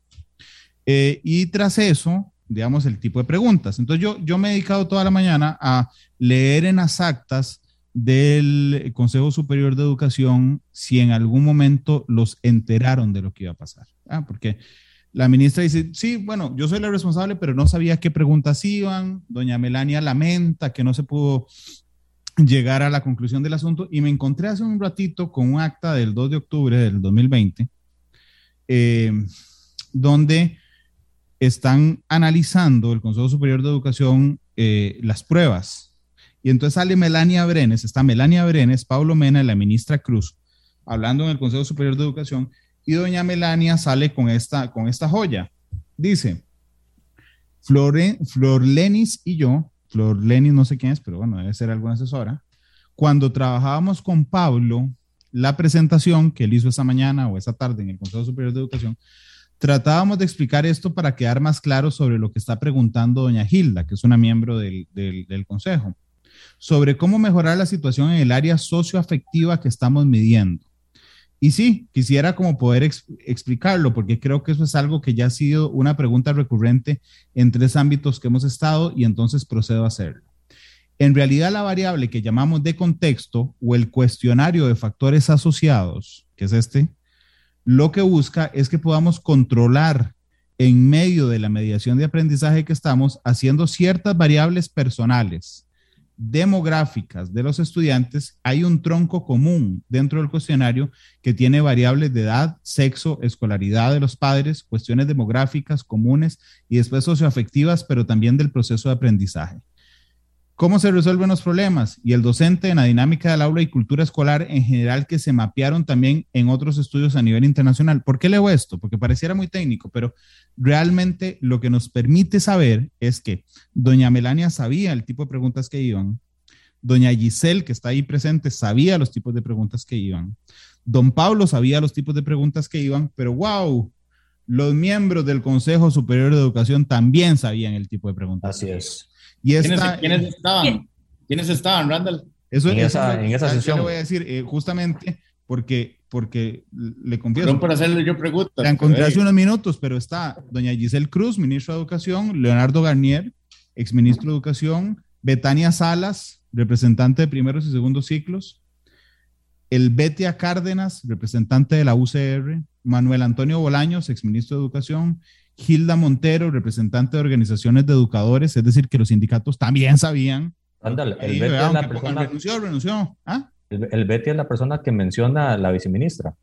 Eh, y tras eso, digamos, el tipo de preguntas. Entonces yo, yo me he dedicado toda la mañana a leer en las actas del Consejo Superior de Educación si en algún momento los enteraron de lo que iba a pasar. ¿ah? Porque la ministra dice, sí, bueno, yo soy la responsable, pero no sabía qué preguntas iban. Doña Melania lamenta que no se pudo llegar a la conclusión del asunto y me encontré hace un ratito con un acta del 2 de octubre del 2020, eh, donde están analizando el Consejo Superior de Educación eh, las pruebas. Y entonces sale Melania Brenes, está Melania Brenes, Pablo Mena y la ministra Cruz, hablando en el Consejo Superior de Educación, y doña Melania sale con esta, con esta joya. Dice, Flore, Flor Lenis y yo, Flor Lenis no sé quién es, pero bueno, debe ser alguna asesora, cuando trabajábamos con Pablo, la presentación que él hizo esa mañana o esa tarde en el Consejo Superior de Educación, tratábamos de explicar esto para quedar más claro sobre lo que está preguntando doña Hilda, que es una miembro del, del, del Consejo, sobre cómo mejorar la situación en el área socioafectiva que estamos midiendo. Y sí, quisiera como poder explicarlo, porque creo que eso es algo que ya ha sido una pregunta recurrente en tres ámbitos que hemos estado y entonces procedo a hacerlo. En realidad, la variable que llamamos de contexto o el cuestionario de factores asociados, que es este, lo que busca es que podamos controlar en medio de la mediación de aprendizaje que estamos haciendo ciertas variables personales demográficas de los estudiantes, hay un tronco común dentro del cuestionario que tiene variables de edad, sexo, escolaridad de los padres, cuestiones demográficas comunes y después socioafectivas, pero también del proceso de aprendizaje. ¿Cómo se resuelven los problemas? Y el docente en la dinámica del aula y cultura escolar en general que se mapearon también en otros estudios a nivel internacional. ¿Por qué leo esto? Porque pareciera muy técnico, pero realmente lo que nos permite saber es que doña Melania sabía el tipo de preguntas que iban, doña Giselle, que está ahí presente, sabía los tipos de preguntas que iban, don Pablo sabía los tipos de preguntas que iban, pero wow, los miembros del Consejo Superior de Educación también sabían el tipo de preguntas. Así es. Y esta, ¿Quiénes, estaban? ¿Quiénes estaban, Randall? Eso, en, esa, en esa sesión. Yo le voy a decir, eh, justamente porque, porque le confieso. Perdón por hacerle yo preguntas. La encontré hace unos minutos, pero está doña Giselle Cruz, ministro de Educación, Leonardo Garnier, exministro de Educación, Betania Salas, representante de primeros y segundos ciclos, el Betia Cárdenas, representante de la UCR, Manuel Antonio Bolaños, exministro de Educación, Hilda Montero, representante de organizaciones de educadores, es decir, que los sindicatos también sabían. Ándale, el Betty es la persona. Renunció, renunció. ¿Ah? El, Betty es la persona que menciona a la viceministra.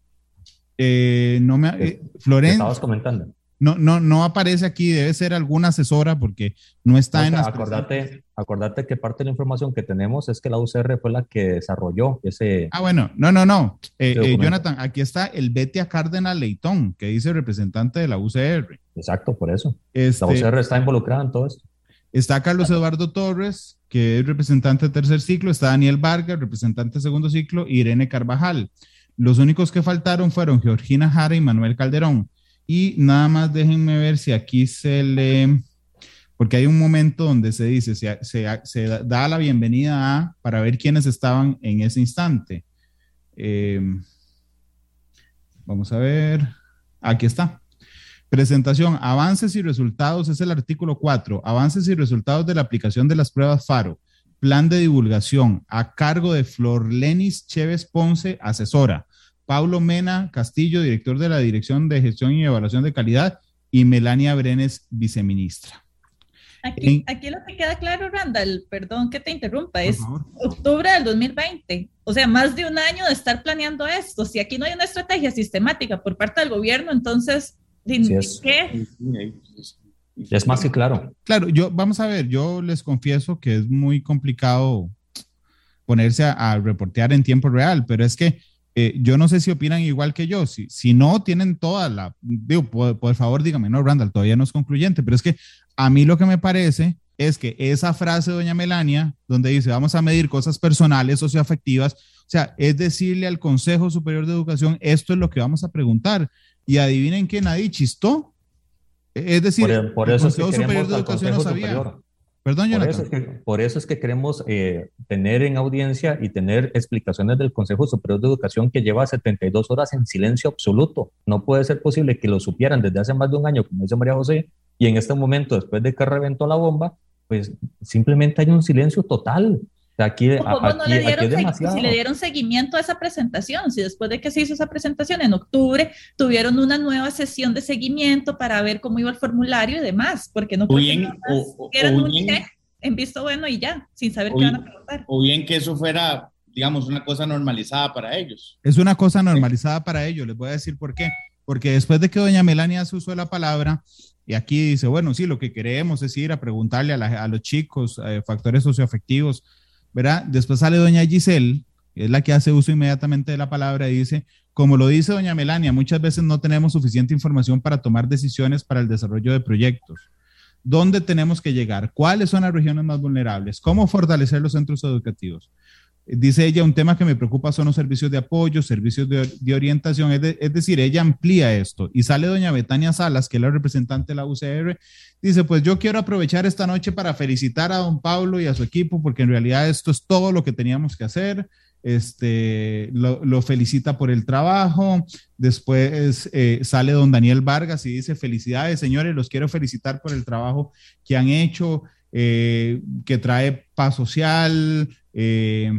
Eh, no me. Eh, Florencia. Estabas comentando. No, no, no aparece aquí, debe ser alguna asesora porque no está en acordate, acordate que parte de la información que tenemos es que la UCR fue la que desarrolló ese. Ah, bueno, no, no, no. Eh, eh, Jonathan, aquí está el Betia Cárdenas Leitón, que dice representante de la UCR. Exacto, por eso. la este, UCR está involucrada en todo esto. Está Carlos Eduardo Torres, que es representante de tercer ciclo, está Daniel Vargas, representante de segundo ciclo, y Irene Carvajal. Los únicos que faltaron fueron Georgina Jara y Manuel Calderón. Y nada más déjenme ver si aquí se le, porque hay un momento donde se dice, se, se, da la bienvenida a, para ver quiénes estaban en ese instante. Em, vamos a ver, aquí está. Presentación, avances y resultados, es el artículo 4, avances y resultados de la aplicación de las pruebas FARO, plan de divulgación a cargo de Flor Lenis Chévez Ponce, asesora. Pablo Mena Castillo, director de la Dirección de Gestión y Evaluación de Calidad, y Melania Brenes, viceministra. Aquí, aquí, lo que queda claro, Randall, perdón que te interrumpa, es octubre del 2020. O sea, más de un año de estar planeando esto. Si aquí no hay una estrategia sistemática por parte del gobierno, entonces, ¿qué? es más que claro. Claro, yo, vamos a ver, yo les confieso que es muy complicado ponerse a, a reportear en tiempo real, pero es que eh, yo no sé si opinan igual que yo. Si, si no tienen toda la. Digo, por, favor, dígame, no, Randall, todavía no es concluyente, pero es que a mí lo que me parece es que esa frase de doña Melania, donde dice vamos a medir cosas personales, socioafectivas, o sea, es decirle al Consejo Superior de Educación, esto es lo que vamos a preguntar. Y adivinen que nadie chistó. Es decir, por, eso el Consejo Superior de Educación no sabía. Perdón, por eso, es que, por eso es que queremos eh, tener en audiencia y tener explicaciones del Consejo Superior de Educación que lleva 72 horas en silencio absoluto. No puede ser posible que lo supieran desde hace más de un año, como dice María José, y en este momento, después de que reventó la bomba, pues simplemente hay un silencio total. Aquí, ¿Cómo no le dieron, si le dieron seguimiento a esa presentación, si después de que se hizo esa presentación en octubre, tuvieron una nueva sesión de seguimiento para ver cómo iba el formulario y demás, porque no bien, o, un check en visto bueno y ya, sin saber qué van a preguntar. O bien que eso fuera, digamos, una cosa normalizada para ellos. Es una cosa normalizada para ellos, les voy a decir por qué. Porque después de que doña Melania se usó la palabra, y aquí dice, bueno, sí, lo que queremos es ir a preguntarle a, los chicos eh, factores socioafectivos, ¿verdad? Después sale doña Giselle, que es la que hace uso inmediatamente de la palabra y dice, como lo dice doña Melania, muchas veces no tenemos suficiente información para tomar decisiones para el desarrollo de proyectos. ¿Dónde tenemos que llegar? ¿Cuáles son las regiones más vulnerables? ¿Cómo fortalecer los centros educativos? Dice ella, un tema que me preocupa son los servicios de apoyo, servicios de, orientación, es, decir, ella amplía esto. Y sale doña Betania Salas, que es la representante de la UCR, dice, pues yo quiero aprovechar esta noche para felicitar a don Pablo y a su equipo, porque en realidad esto es todo lo que teníamos que hacer, este, lo, felicita por el trabajo, después eh, sale don Daniel Vargas y dice, felicidades señores, los quiero felicitar por el trabajo que han hecho, eh, que trae paz social, eh,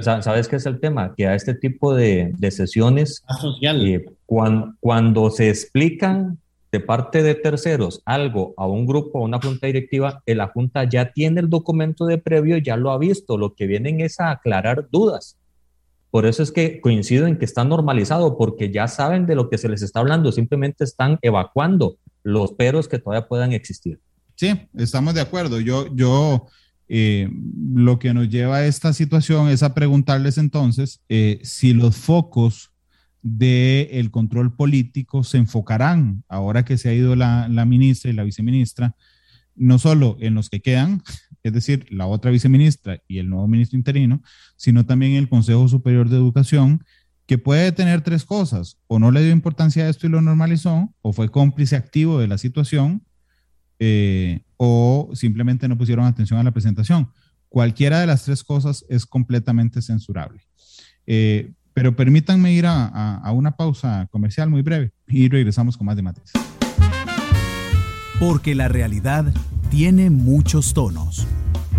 ¿sabes qué es el tema? Que a este tipo de, sesiones, eh, cuando, se explican de parte de terceros algo a un grupo, a una junta directiva, eh, la junta ya tiene el documento de previo, ya lo ha visto, lo que vienen es a aclarar dudas. Por eso es que coincido en que está normalizado, porque ya saben de lo que se les está hablando, simplemente están evacuando los peros que todavía puedan existir. Sí, estamos de acuerdo. Yo, yo, eh, lo que nos lleva a esta situación es a preguntarles entonces eh, si los focos del control político se enfocarán, ahora que se ha ido la, ministra y la viceministra, no solo en los que quedan, es decir, la otra viceministra y el nuevo ministro interino, sino también el Consejo Superior de Educación, que puede tener tres cosas, o no le dio importancia a esto y lo normalizó, o fue cómplice activo de la situación, eh, o simplemente no pusieron atención a la presentación. Cualquiera de las tres cosas es completamente censurable. Eh, pero permítanme ir a, una pausa comercial muy breve y regresamos con más de matriz. Porque la realidad tiene muchos tonos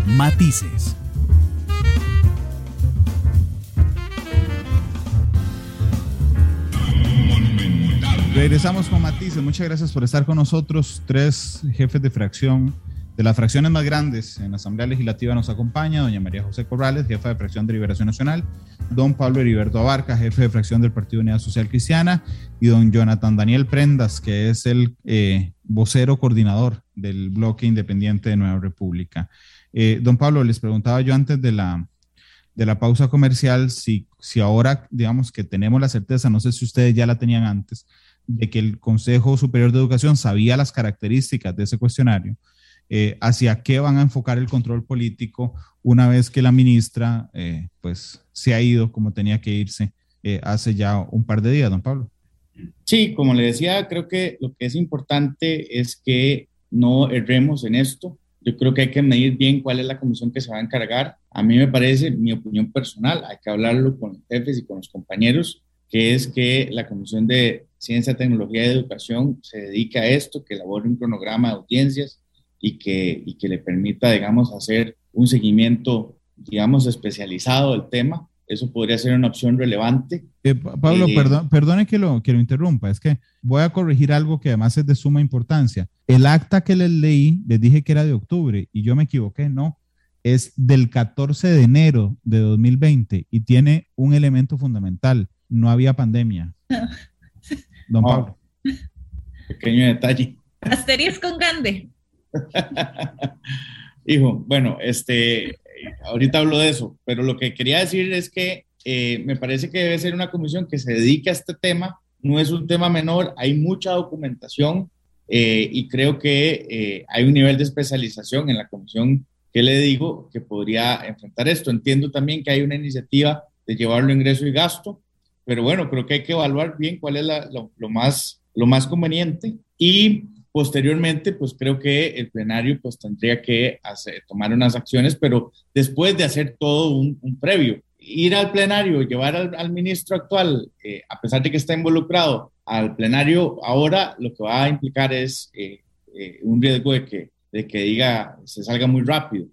Matices. Regresamos con Matices. Muchas gracias por estar con nosotros. Tres jefes de fracción de las fracciones más grandes en la Asamblea Legislativa nos acompaña doña María José Corrales, jefa de fracción de Liberación Nacional, don Pablo Heriberto Abarca, jefe de fracción del Partido Unidad Social Cristiana, y don Jonathan Daniel Prendas, que es el eh, vocero coordinador del bloque independiente de Nueva República. Eh, don Pablo, les preguntaba yo antes de la, de la pausa comercial si, si ahora, digamos que tenemos la certeza, no sé si ustedes ya la tenían antes, de que el Consejo Superior de Educación sabía las características de ese cuestionario, eh, hacia qué van a enfocar el control político una vez que la ministra eh, pues se ha ido como tenía que irse eh, hace ya un par de días, don Pablo. Sí, como le decía, creo que lo que es importante es que no erremos en esto. Yo creo que hay que medir bien cuál es la comisión que se va a encargar. A mí me parece, mi opinión personal, hay que hablarlo con los jefes y con los compañeros, que es que la Comisión de Ciencia, Tecnología y Educación se dedica a esto, que elabore un cronograma de audiencias y que, y que le permita, digamos, hacer un seguimiento, digamos, especializado del tema. Eso podría ser una opción relevante. Eh, Pablo, eh, perdón, perdone que lo, que lo interrumpa, es que voy a corregir algo que además es de suma importancia. El acta que les leí, les dije que era de octubre y yo me equivoqué, no, es del 14 de enero de 2020 y tiene un elemento fundamental no había pandemia. Don oh, Pablo. Pequeño detalle. con Gande. Hijo, bueno, este, ahorita hablo de eso, pero lo que quería decir es que eh, me parece que debe ser una comisión que se dedique a este tema. No es un tema menor, hay mucha documentación eh, y creo que eh, hay un nivel de especialización en la comisión que le digo que podría enfrentar esto. Entiendo también que hay una iniciativa de llevarlo ingreso y gasto, pero bueno, creo que hay que evaluar bien cuál es lo, más, lo más conveniente y posteriormente, pues creo que el plenario pues tendría que tomar unas acciones, pero después de hacer todo un, previo. Ir al plenario, llevar al, ministro actual, eh, a pesar de que está involucrado, al plenario ahora, lo que va a implicar es eh, eh, un riesgo de que, de que diga, se salga muy rápido.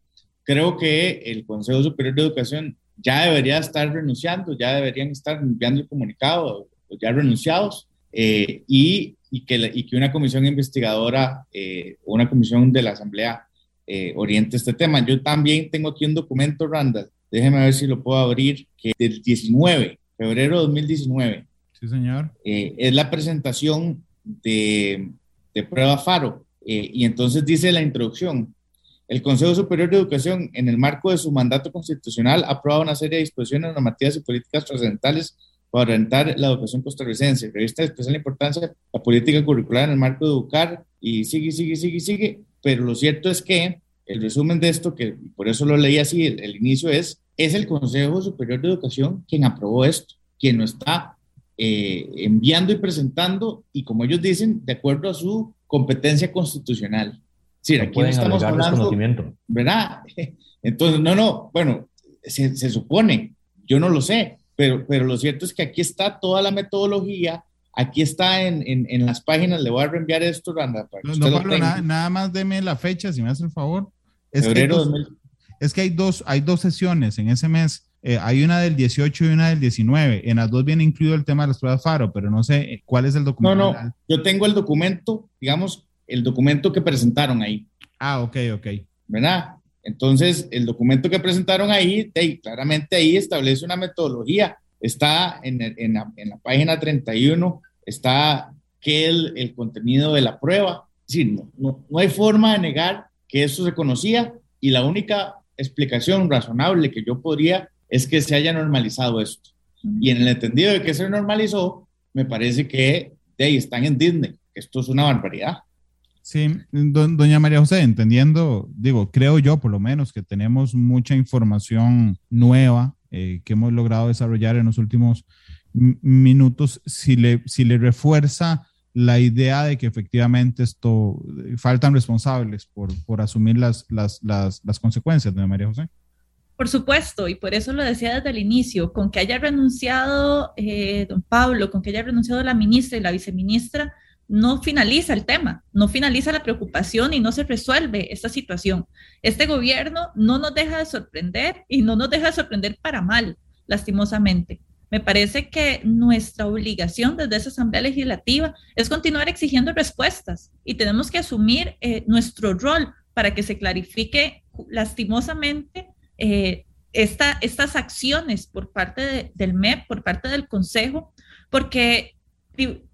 Creo que el Consejo Superior de Educación ya debería estar renunciando, ya deberían estar enviando el comunicado, ya renunciados, eh, y, y, que, y que una comisión investigadora eh, o una comisión de la Asamblea eh, oriente este tema. Yo también tengo aquí un documento, Randall, déjeme ver si lo puedo abrir, que del 19, febrero de 2019. Sí, señor. es la presentación de, de prueba FARO. y entonces dice la introducción, el Consejo Superior de Educación, en el marco de su mandato constitucional, aprobado una serie de disposiciones normativas y políticas trascendentales para orientar la educación costarricense. Revista de especial importancia la política curricular en el marco de educar y sigue, sigue, sigue, sigue. Pero lo cierto es que el resumen de esto, que por eso lo leí así, el, inicio es, es el Consejo Superior de Educación quien aprobó esto, quien lo está eh, enviando y presentando y como ellos dicen, de acuerdo a su competencia constitucional. Sí, aquí no estamos hablando, ¿verdad? Entonces, no, no, bueno, se, se, supone, yo no lo sé, pero, pero lo cierto es que aquí está toda la metodología, aquí está en, en, en las páginas, le voy a reenviar esto, Randa. Para no, no Pablo, nada, nada, más deme la fecha, si me hace el favor. Es Febrero que dos, es que hay dos, hay dos sesiones en ese mes. Eh, hay una del 18 y una del 19. En las dos viene incluido el tema de las pruebas FARO, pero no sé cuál es el documento. No, no, yo tengo el documento, digamos, el documento que presentaron ahí. Ah, ok, ok. ¿Verdad? Entonces, el documento que presentaron ahí, claramente ahí establece una metodología. Está en, en, la, en la, página 31, está que el, el, contenido de la prueba. Sí, no, no, no hay forma de negar que eso se conocía y la única explicación razonable que yo podría es que se haya normalizado esto. Y en el entendido de que se normalizó, me parece que de ahí están en Disney. Esto es una barbaridad. Sí, doña María José, entendiendo, digo, creo yo por lo menos que tenemos mucha información nueva eh, que hemos logrado desarrollar en los últimos minutos, si le, si le refuerza la idea de que efectivamente esto faltan responsables por, por asumir las, las, las, las consecuencias, doña María José. Por supuesto, y por eso lo decía desde el inicio, con que haya renunciado eh, don Pablo, con que haya renunciado la ministra y la viceministra, no finaliza el tema, no finaliza la preocupación y no se resuelve esta situación. Este gobierno no nos deja de sorprender y no nos deja de sorprender para mal, lastimosamente. Me parece que nuestra obligación desde esa Asamblea Legislativa es continuar exigiendo respuestas y tenemos que asumir eh, nuestro rol para que se clarifique lastimosamente eh, estas acciones por parte del MEP, por parte del Consejo, porque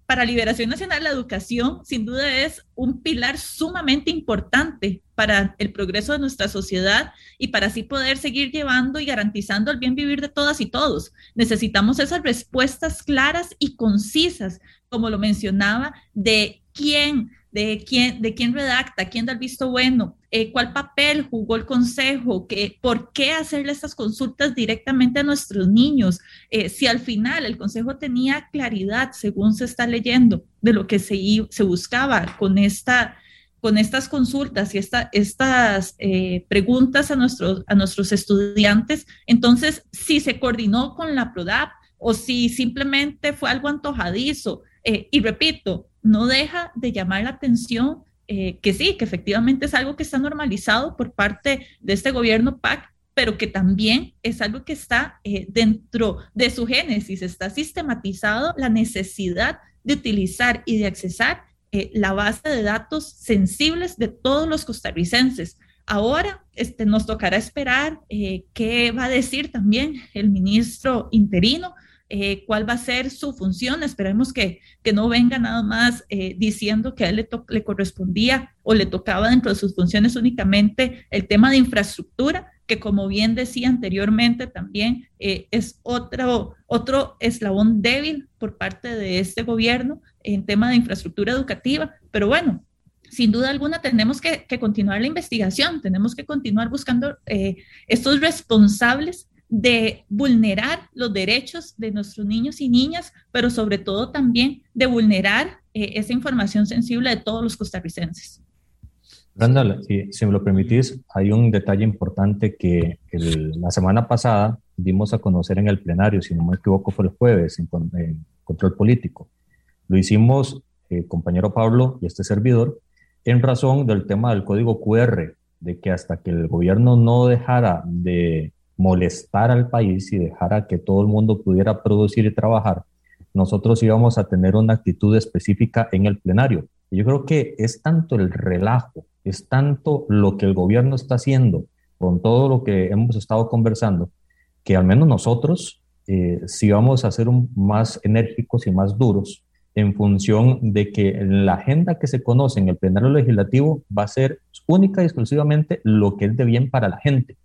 para Liberación Nacional la educación sin duda es un pilar sumamente importante para el progreso de nuestra sociedad y para así poder seguir llevando y garantizando el bien vivir de todas y todos. Necesitamos esas respuestas claras y concisas, como lo mencionaba, de quién de quién, de quién redacta, quién da el visto bueno, eh, cuál papel jugó el consejo, que, por qué hacerle estas consultas directamente a nuestros niños, eh, si al final el consejo tenía claridad, según se está leyendo, de lo que se, se buscaba con, esta, con estas consultas y esta, estas eh, preguntas a nuestros, a nuestros estudiantes, entonces si se coordinó con la PRODAP o si simplemente fue algo antojadizo. y repito, no deja de llamar la atención eh, que sí, que efectivamente es algo que está normalizado por parte de este gobierno PAC, pero que también es algo que está eh, dentro de su génesis, está sistematizado la necesidad de utilizar y de accesar eh, la base de datos sensibles de todos los costarricenses. Ahora este, nos tocará esperar qué va a decir también el ministro interino eh, cuál va a ser su función. Esperemos que, que no venga nada más eh, diciendo que a él le, le correspondía o le tocaba dentro de sus funciones únicamente el tema de infraestructura, que como bien decía anteriormente también eh, es otro, otro eslabón débil por parte de este gobierno en tema de infraestructura educativa. Pero bueno, sin duda alguna tenemos que, que, continuar la investigación, tenemos que continuar buscando estos responsables de vulnerar los derechos de nuestros niños y niñas, pero sobre todo también de vulnerar eh, esa información sensible de todos los costarricenses. Randall, si, me lo permitís, hay un detalle importante que la semana pasada dimos a conocer en el plenario, si no me equivoco fue el jueves, en, control político. Lo hicimos, eh, compañero Pablo y este servidor, en razón del tema del código QR, de que hasta que el gobierno no dejara de molestar al país y dejar a que todo el mundo pudiera producir y trabajar, nosotros íbamos a tener una actitud específica en el plenario. yo creo que es tanto el relajo, es tanto lo que el gobierno está haciendo con todo lo que hemos estado conversando, que al menos nosotros eh, sí vamos a ser más enérgicos y más duros en función de que la agenda que se conoce en el plenario legislativo va a ser única y exclusivamente lo que es de bien para la gente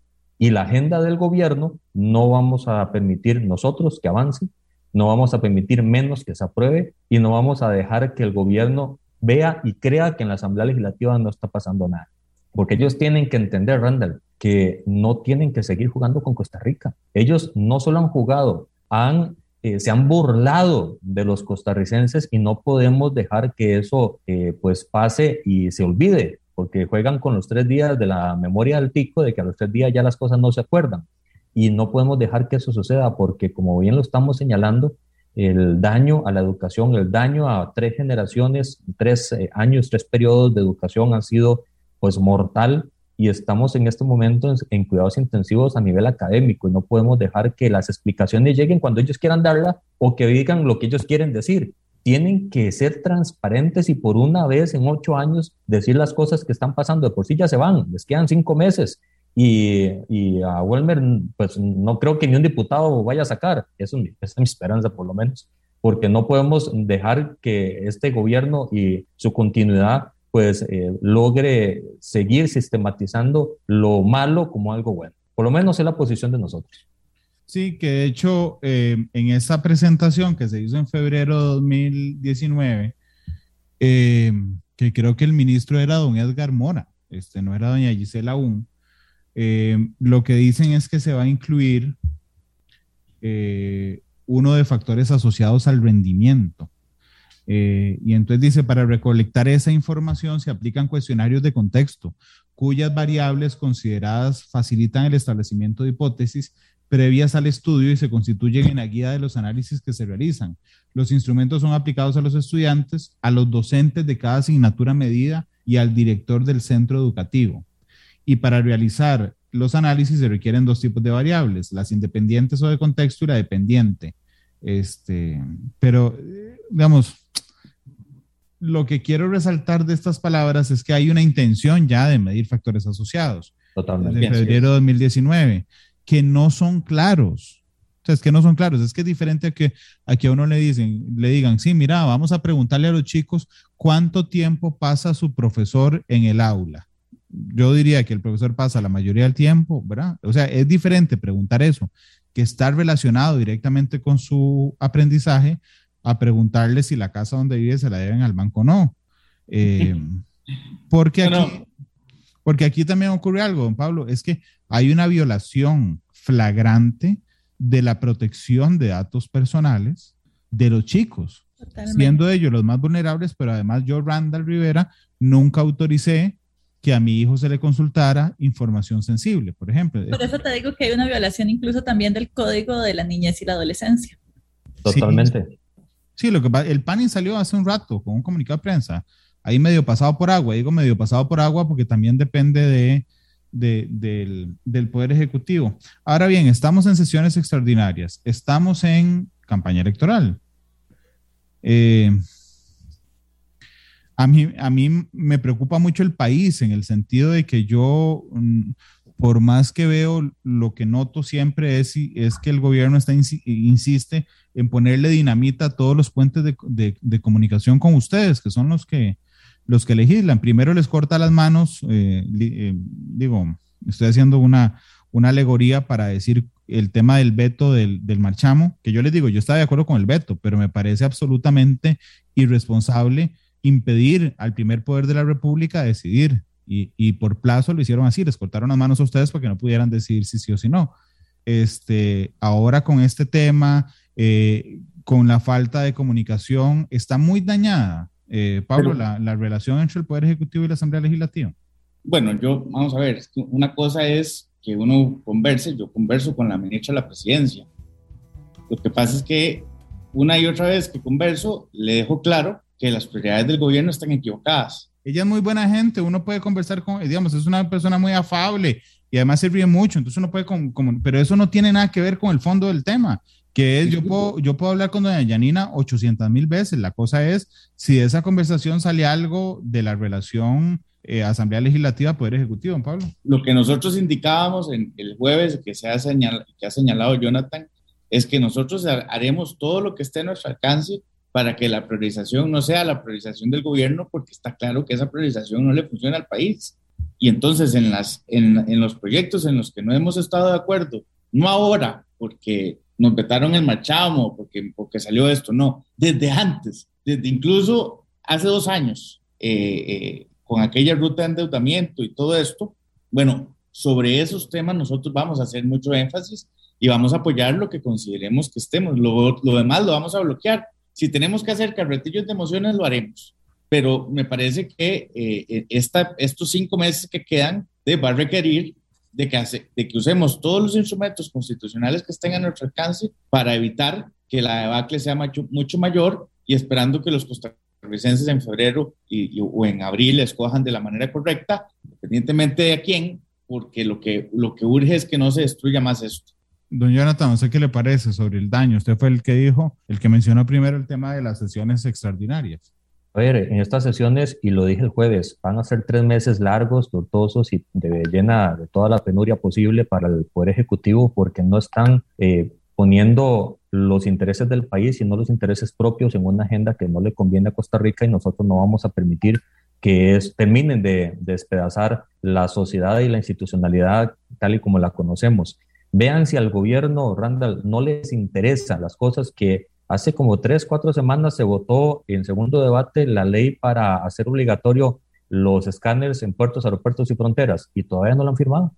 y la agenda del gobierno no vamos a permitir nosotros que avance, no vamos a permitir menos que se apruebe y no vamos a dejar que el gobierno vea y crea que en la Asamblea Legislativa no está pasando nada. Porque ellos tienen que entender, Randall, que no tienen que seguir jugando con Costa Rica. Ellos no solo han jugado, han, eh, se han burlado de los costarricenses y no podemos dejar que eso eh, pues pase y se olvide porque juegan con los tres días de la memoria del pico, de que a los tres días ya las cosas no se acuerdan. Y no podemos dejar que eso suceda, porque como bien lo estamos señalando, el daño a la educación, el daño a tres generaciones, tres eh, años, tres periodos de educación han sido pues mortal y estamos en este momento en, en, cuidados intensivos a nivel académico y no podemos dejar que las explicaciones lleguen cuando ellos quieran darla o que digan lo que ellos quieren decir tienen que ser transparentes y por una vez en ocho años decir las cosas que están pasando. De por sí ya se van, les quedan cinco meses. Y, y a Welmer, pues no creo que ni un diputado vaya a sacar. Eso es mi esperanza, por lo menos. Porque no podemos dejar que este gobierno y su continuidad pues eh, logre seguir sistematizando lo malo como algo bueno. Por lo menos es la posición de nosotros. Sí, que de hecho eh, en esa presentación que se hizo en febrero de 2019, eh, que creo que el ministro era don Edgar Mora, este, no era doña Gisela aún, eh, lo que dicen es que se va a incluir uno de factores asociados al rendimiento. y entonces dice, para recolectar esa información se aplican cuestionarios de contexto, cuyas variables consideradas facilitan el establecimiento de hipótesis previas al estudio y se constituyen en la guía de los análisis que se realizan. Los instrumentos son aplicados a los estudiantes, a los docentes de cada asignatura medida y al director del centro educativo. Y para realizar los análisis se requieren dos tipos de variables, las independientes o de contexto y la dependiente. Este, pero, digamos, lo que quiero resaltar de estas palabras es que hay una intención ya de medir factores asociados. Totalmente. De febrero de 2019, que no son claros. O sea, es que no son claros. Es que es diferente a que a, que a uno le, dicen, le digan, sí, mira, vamos a preguntarle a los chicos cuánto tiempo pasa su profesor en el aula yo diría que el profesor pasa la mayoría del tiempo, ¿verdad? O sea, es diferente preguntar eso, que estar relacionado directamente con su aprendizaje, a preguntarle si la casa donde vive se la deben al banco o no. Eh, porque, aquí, porque aquí también ocurre algo, don Pablo, es que hay una violación flagrante de la protección de datos personales de los chicos, siendo ellos los más vulnerables, pero además yo, Randall Rivera, nunca autoricé que a mi hijo se le consultara información sensible, por ejemplo. Por eso te digo que hay una violación incluso también del código de la niñez y la adolescencia. Totalmente. Sí, lo que el PANI salió hace un rato con un comunicado de prensa, ahí medio pasado por agua, digo medio pasado por agua porque también depende de, del, del Poder Ejecutivo. Ahora bien, estamos en sesiones extraordinarias, estamos en campaña electoral. Eh, a mí, a mí me preocupa mucho el país en el sentido de que yo, mm, por más que veo, lo que noto siempre es, es que el gobierno está, insiste en ponerle dinamita a todos los puentes de, comunicación con ustedes, que son los que, los que legislan. Primero les corta las manos, eh, eh, digo, estoy haciendo una, una alegoría para decir el tema del veto del, del, marchamo, que yo les digo, yo estaba de acuerdo con el veto, pero me parece absolutamente irresponsable impedir al primer poder de la República decidir. Y, por plazo lo hicieron así, les cortaron las manos a ustedes para que no pudieran decidir si sí o si no. Este, ahora con este tema, eh, con la falta de comunicación, está muy dañada, eh, Pablo, la, la, relación entre el Poder Ejecutivo y la Asamblea Legislativa. Bueno, yo, vamos a ver, una cosa es que uno converse, yo converso con la ministra de la Presidencia. Lo que pasa es que una y otra vez que converso, le dejo claro que las prioridades del gobierno están equivocadas. Ella es muy buena gente, uno puede conversar con, digamos, es una persona muy afable y además se ríe mucho, entonces uno puede, con, pero eso no tiene nada que ver con el fondo del tema, que es, yo puedo, yo puedo hablar con doña Yanina 800 mil veces, la cosa es, si de esa conversación sale algo de la relación eh, Asamblea Legislativa, Poder Ejecutivo, don Pablo. Lo que nosotros indicábamos en el jueves, que, se ha señalado, que ha señalado Jonathan, es que nosotros haremos todo lo que esté a nuestro alcance para que la priorización no sea la priorización del gobierno, porque está claro que esa priorización no le funciona al país. Y entonces en, las, en, en los proyectos en los que no hemos estado de acuerdo, no ahora, porque nos vetaron el marchamo, porque, porque salió esto, no, desde antes, desde incluso hace dos años, eh, eh, con aquella ruta de endeudamiento y todo esto, bueno, sobre esos temas nosotros vamos a hacer mucho énfasis y vamos a apoyar lo que consideremos que estemos. Lo, lo demás lo vamos a bloquear si tenemos que hacer carretillos de emociones, lo haremos. Pero me parece que eh, esta, estos cinco meses que quedan de, va a requerir de que, hace, de que usemos todos los instrumentos constitucionales que estén a nuestro alcance para evitar que la debacle sea mucho, mucho mayor y esperando que los costarricenses en febrero y, o en abril escojan de la manera correcta, independientemente de a quién, porque lo que, lo que urge es que no se destruya más esto. Don Jonathan, no sé qué le parece sobre el daño. Usted fue el que dijo, el que mencionó primero el tema de las sesiones extraordinarias. A ver, en estas sesiones, y lo dije el jueves, van a ser tres meses largos, tortuosos y de llena de toda la penuria posible para el Poder Ejecutivo porque no están eh, poniendo los intereses del país, sino los intereses propios en una agenda que no le conviene a Costa Rica y nosotros no vamos a permitir que es, terminen de, de despedazar la sociedad y la institucionalidad tal y como la conocemos. Vean si al gobierno, Randall, no les interesan las cosas que hace como tres, cuatro semanas se votó en segundo debate la ley para hacer obligatorio los escáneres en puertos, aeropuertos y fronteras y todavía no lo han firmado.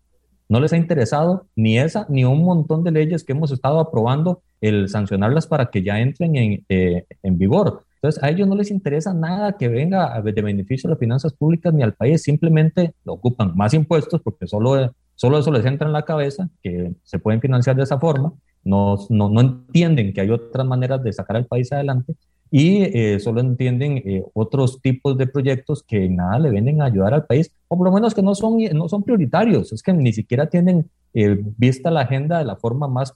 No les ha interesado ni esa ni un montón de leyes que hemos estado aprobando el sancionarlas para que ya entren en, eh, en vigor. Entonces, a ellos no les interesa nada que venga de beneficio a las finanzas públicas ni al país, simplemente ocupan más impuestos porque solo solo eso les entra en la cabeza, que se pueden financiar de esa forma, no, no, no entienden que hay otras maneras de sacar al país adelante y eh, solo entienden eh, otros tipos de proyectos que nada le vienen a ayudar al país, o por lo menos que no son, no son prioritarios, es que ni siquiera tienen eh, vista la agenda de la forma más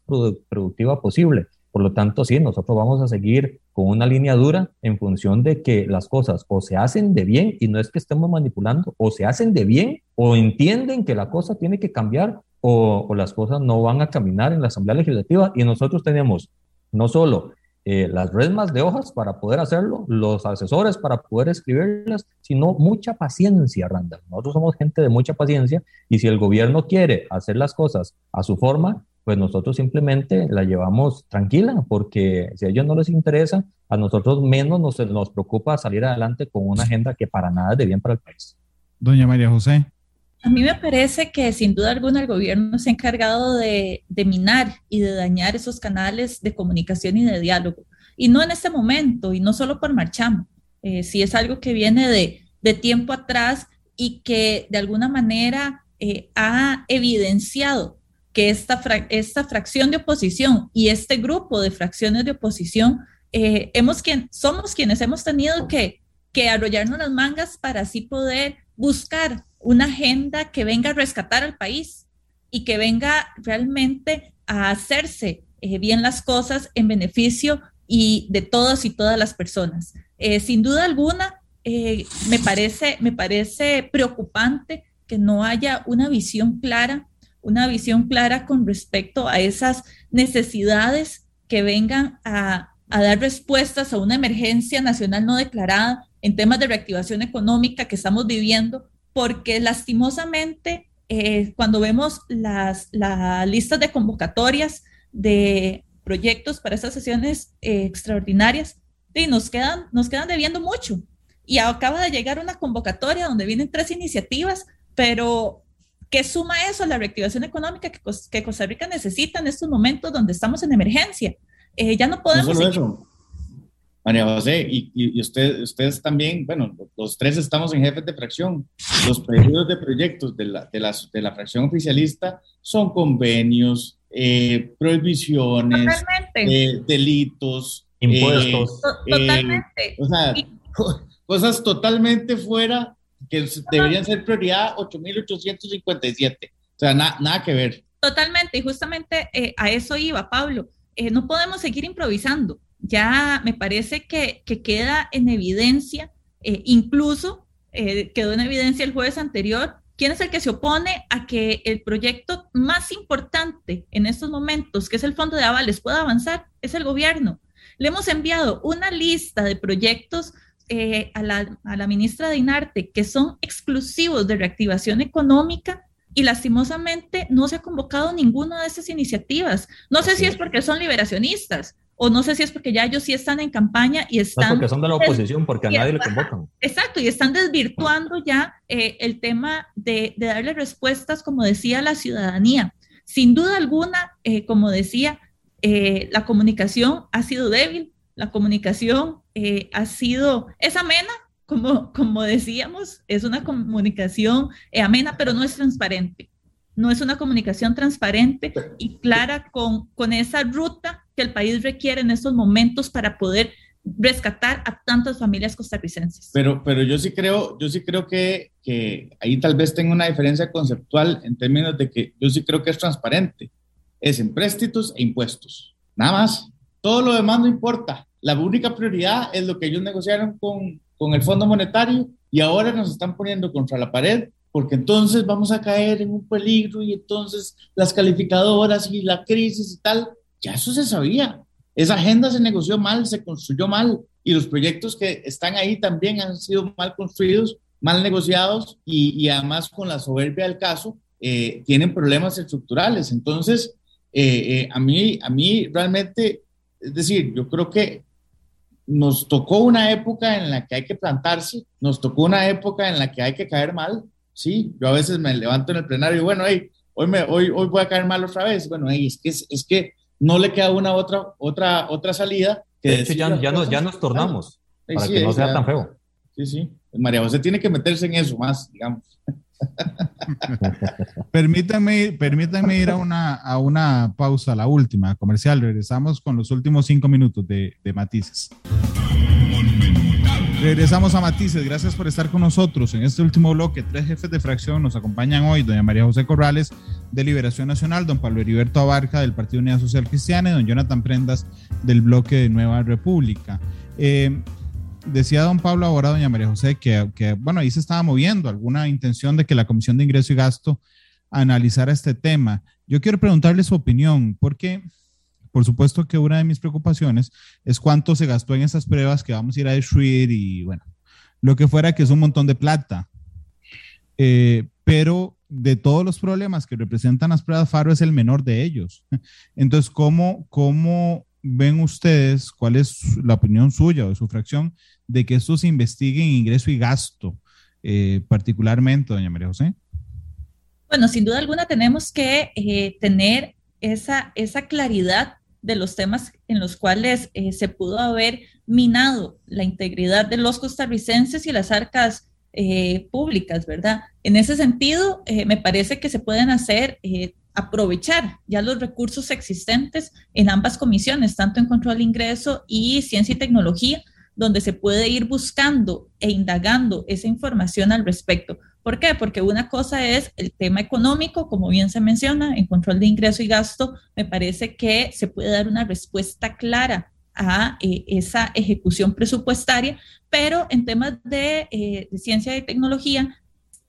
productiva posible. Por lo tanto, sí, nosotros vamos a seguir con una línea dura en función de que las cosas o se hacen de bien y no es que estemos manipulando, o se hacen de bien o entienden que la cosa tiene que cambiar o, las cosas no van a caminar en la Asamblea Legislativa y nosotros tenemos no solo eh, las resmas de hojas para poder hacerlo, los asesores para poder escribirlas, sino mucha paciencia, Randall. Nosotros somos gente de mucha paciencia y si el gobierno quiere hacer las cosas a su forma, pues nosotros simplemente la llevamos tranquila, porque si a ellos no les interesa, a nosotros menos nos, nos preocupa salir adelante con una agenda que para nada es de bien para el país. Doña María José. A mí me parece que sin duda alguna el gobierno se ha encargado de, minar y de dañar esos canales de comunicación y de diálogo. Y no en este momento, y no solo por Marchamo, eh, si es algo que viene de, tiempo atrás y que de alguna manera eh, ha evidenciado que esta, esta fracción de oposición y este grupo de fracciones de oposición, eh, hemos quien, somos quienes hemos tenido que, que arrollarnos las mangas para así poder buscar una agenda que venga a rescatar al país y que venga realmente a hacerse eh, bien las cosas en beneficio y de todas y todas las personas. Eh, sin duda alguna, me, parece, me parece preocupante que no haya una visión clara, una visión clara con respecto a esas necesidades que vengan a, a dar respuestas a una emergencia nacional no declarada en temas de reactivación económica que estamos viviendo porque lastimosamente eh, cuando vemos las, listas de convocatorias de proyectos para estas sesiones eh, extraordinarias, y nos, quedan, nos quedan debiendo mucho. Y acaba de llegar una convocatoria donde vienen tres iniciativas, pero ¿qué suma eso a la reactivación económica que, que, Costa Rica necesita en estos momentos donde estamos en emergencia? Eh, ya no podemos... María José, y, usted, ustedes también, bueno, los tres estamos en jefes de fracción. Los pedidos de proyectos de la, de la, de la fracción oficialista son convenios, eh, prohibiciones, eh, delitos, impuestos. Eh, totalmente. o sea, cosas totalmente fuera que deberían ser prioridad 8.857. O sea, nada que ver. Totalmente, y justamente a eso iba, Pablo. no podemos seguir improvisando ya me parece que, queda en evidencia, eh, incluso eh, quedó en evidencia el jueves anterior, quién es el que se opone a que el proyecto más importante en estos momentos, que es el Fondo de Avales, pueda avanzar, es el gobierno. Le hemos enviado una lista de proyectos eh, a, la, a la ministra de Inarte que son exclusivos de reactivación económica y lastimosamente no se ha convocado ninguna de esas iniciativas. No sé si es porque son liberacionistas, o no sé si es porque ya ellos sí están en campaña y están... No, porque son de la oposición, porque a nadie le convocan. Exacto, y están desvirtuando ya eh, el tema de, darle respuestas, como decía la ciudadanía. Sin duda alguna, eh, como decía, eh, la comunicación ha sido débil, la comunicación ha sido, es amena, como, como decíamos, es una comunicación amena, pero no es transparente no es una comunicación transparente y clara con, con esa ruta que el país requiere en estos momentos para poder rescatar a tantas familias costarricenses. Pero, pero yo sí creo, yo sí creo que, que ahí tal vez tenga una diferencia conceptual en términos de que yo sí creo que es transparente. Es en préstitos e impuestos. Nada más. Todo lo demás no importa. La única prioridad es lo que ellos negociaron con, con el Fondo Monetario y ahora nos están poniendo contra la pared porque entonces vamos a caer en un peligro y entonces las calificadoras y la crisis y tal, ya eso se sabía. Esa agenda se negoció mal, se construyó mal y los proyectos que están ahí también han sido mal construidos, mal negociados y, además con la soberbia del caso eh, tienen problemas estructurales. Entonces, eh, eh, a, mí, a mí realmente, es decir, yo creo que nos tocó una época en la que hay que plantarse, nos tocó una época en la que hay que caer mal Sí, yo a veces me levanto en el plenario y bueno, hoy, me, hoy, hoy voy a caer mal otra vez. Bueno, es, que, es que no le queda una otra, otra, otra salida. Que de hecho, ya, ya, nos, ya nos tornamos para que no sea tan feo. Sí, sí. María José tiene que meterse en eso más, digamos. permítanme, permítanme ir a una, a una pausa, la última comercial. Regresamos con los últimos cinco minutos de, Matices. Regresamos a Matices. Gracias por estar con nosotros en este último bloque. Tres jefes de fracción nos acompañan hoy: doña María José Corrales, de Liberación Nacional, don Pablo Heriberto Abarca, del Partido Unidad Social Cristiana, y don Jonathan Prendas, del bloque de Nueva República. Eh, decía don Pablo ahora, doña María José, que, bueno, ahí se estaba moviendo alguna intención de que la Comisión de Ingreso y Gasto analizara este tema. Yo quiero preguntarle su opinión, porque por supuesto que una de mis preocupaciones es cuánto se gastó en esas pruebas que vamos a ir a destruir y bueno, lo que fuera que es un montón de plata. Eh, pero de todos los problemas que representan las pruebas FARO es el menor de ellos. Entonces, ¿cómo, cómo ven ustedes, cuál es la opinión suya o de su fracción de que esto se investigue en ingreso y gasto, eh, particularmente, doña María José? Bueno, sin duda alguna tenemos que eh, tener esa, esa claridad de los temas en los cuales eh, se pudo haber minado la integridad de los costarricenses y las arcas públicas, ¿verdad? En ese sentido, me parece que se pueden hacer, aprovechar ya los recursos existentes en ambas comisiones, tanto en control de ingreso y ciencia y tecnología, donde se puede ir buscando e indagando esa información al respecto. ¿Por qué? Porque una cosa es el tema económico, como bien se menciona, en control de ingreso y gasto, me parece que se puede dar una respuesta clara a eh, esa ejecución presupuestaria, pero en temas de, eh, ciencia y tecnología,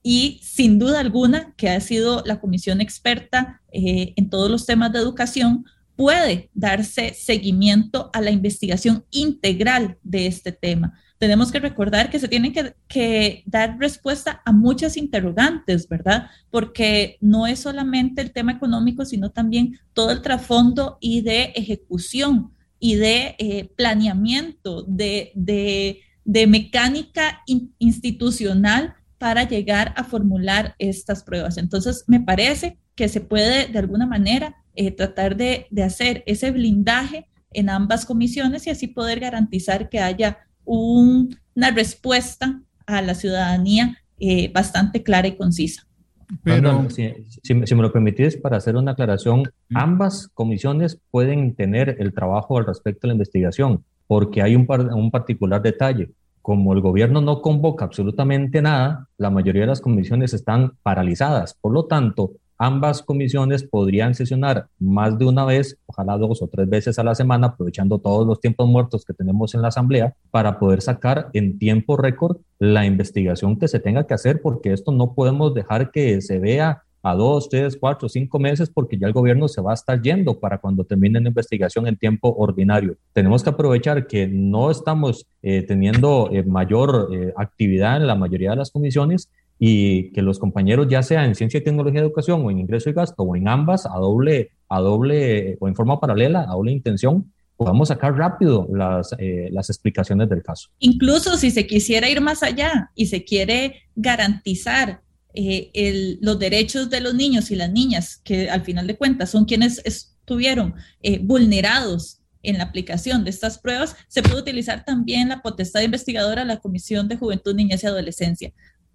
y sin duda alguna, que ha sido la comisión experta eh, en todos los temas de educación, puede darse seguimiento a la investigación integral de este tema tenemos que recordar que se tienen que, dar respuesta a muchas interrogantes, ¿verdad? Porque no es solamente el tema económico, sino también todo el trasfondo y de ejecución y de eh, planeamiento, de, de, mecánica institucional para llegar a formular estas pruebas. Entonces, me parece que se puede de alguna manera eh, tratar de, de hacer ese blindaje en ambas comisiones y así poder garantizar que haya una respuesta a la ciudadanía eh, bastante clara y concisa. Pero, si, me lo permitís, para hacer una aclaración, ambas comisiones pueden tener el trabajo al respecto de la investigación, porque hay un, un particular detalle. Como el gobierno no convoca absolutamente nada, la mayoría de las comisiones están paralizadas. Por lo tanto, Ambas comisiones podrían sesionar más de una vez, ojalá dos o tres veces a la semana, aprovechando todos los tiempos muertos que tenemos en la Asamblea, para poder sacar en tiempo récord la investigación que se tenga que hacer, porque esto no podemos dejar que se vea a dos, tres, cuatro, cinco meses, porque ya el gobierno se va a estar yendo para cuando termine la investigación en tiempo ordinario. Tenemos que aprovechar que no estamos eh, teniendo eh, mayor eh, actividad en la mayoría de las comisiones y que los compañeros, ya sea en ciencia y tecnología de educación o en ingreso y gasto o en ambas, a doble, a doble o en forma paralela, a doble intención, podamos sacar rápido las, eh, las explicaciones del caso. Incluso si se quisiera ir más allá y se quiere garantizar eh, el, los derechos de los niños y las niñas, que al final de cuentas son quienes estuvieron eh, vulnerados en la aplicación de estas pruebas, se puede utilizar también la potestad investigadora de la Comisión de Juventud, Niñez y Adolescencia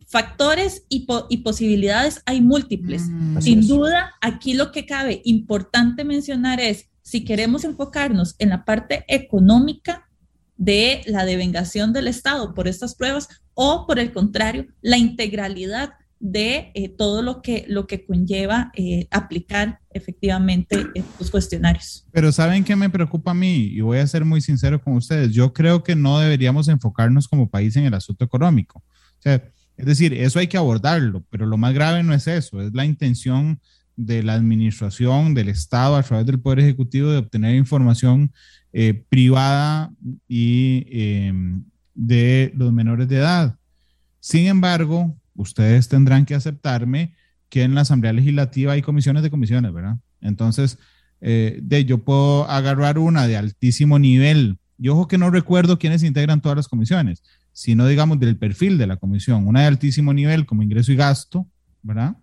factores y, posibilidades hay múltiples. Mm. Sin duda, aquí lo que cabe importante mencionar es, si queremos enfocarnos en la parte económica de la devengación del Estado por estas pruebas o por el contrario, la integralidad de eh, todo lo que, lo que conlleva eh, aplicar efectivamente estos cuestionarios. Pero ¿saben qué me preocupa a mí? Y voy a ser muy sincero con ustedes. Yo creo que no deberíamos enfocarnos como país en el asunto económico. O es decir, eso hay que abordarlo, pero lo más grave no es eso, es la intención de la administración, del Estado, a través del Poder Ejecutivo, de obtener información eh, privada y de los menores de edad. Sin embargo, ustedes tendrán que aceptarme que en la Asamblea Legislativa hay comisiones de comisiones, ¿verdad? Entonces, eh, de, yo puedo agarrar una de altísimo nivel. Y ojo que no recuerdo quiénes integran todas las comisiones, sino digamos del perfil de la comisión, una de altísimo nivel como ingreso y gasto, ¿verdad?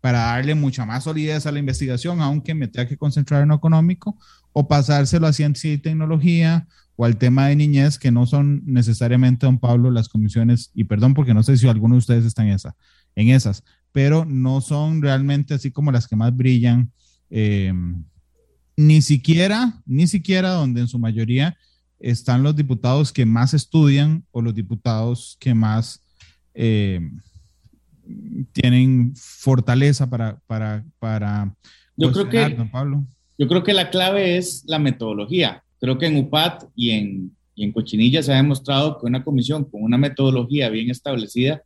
Para darle mucha más solidez a la investigación, aunque me tenga que concentrar en lo económico, o pasárselo a ciencia y tecnología, o al tema de niñez, que no son necesariamente, don Pablo, las comisiones, y perdón porque no sé si alguno de ustedes está en, esa, en esas, pero no son realmente así como las que más brillan. Eh, ni siquiera, ni siquiera donde en su mayoría están los diputados que más estudian o los diputados que más eh, tienen fortaleza para, para, para yo creo que, don Pablo. Yo creo que la clave es la metodología. Creo que en UPAT y en, y en Cochinilla se ha demostrado que una comisión con una metodología bien establecida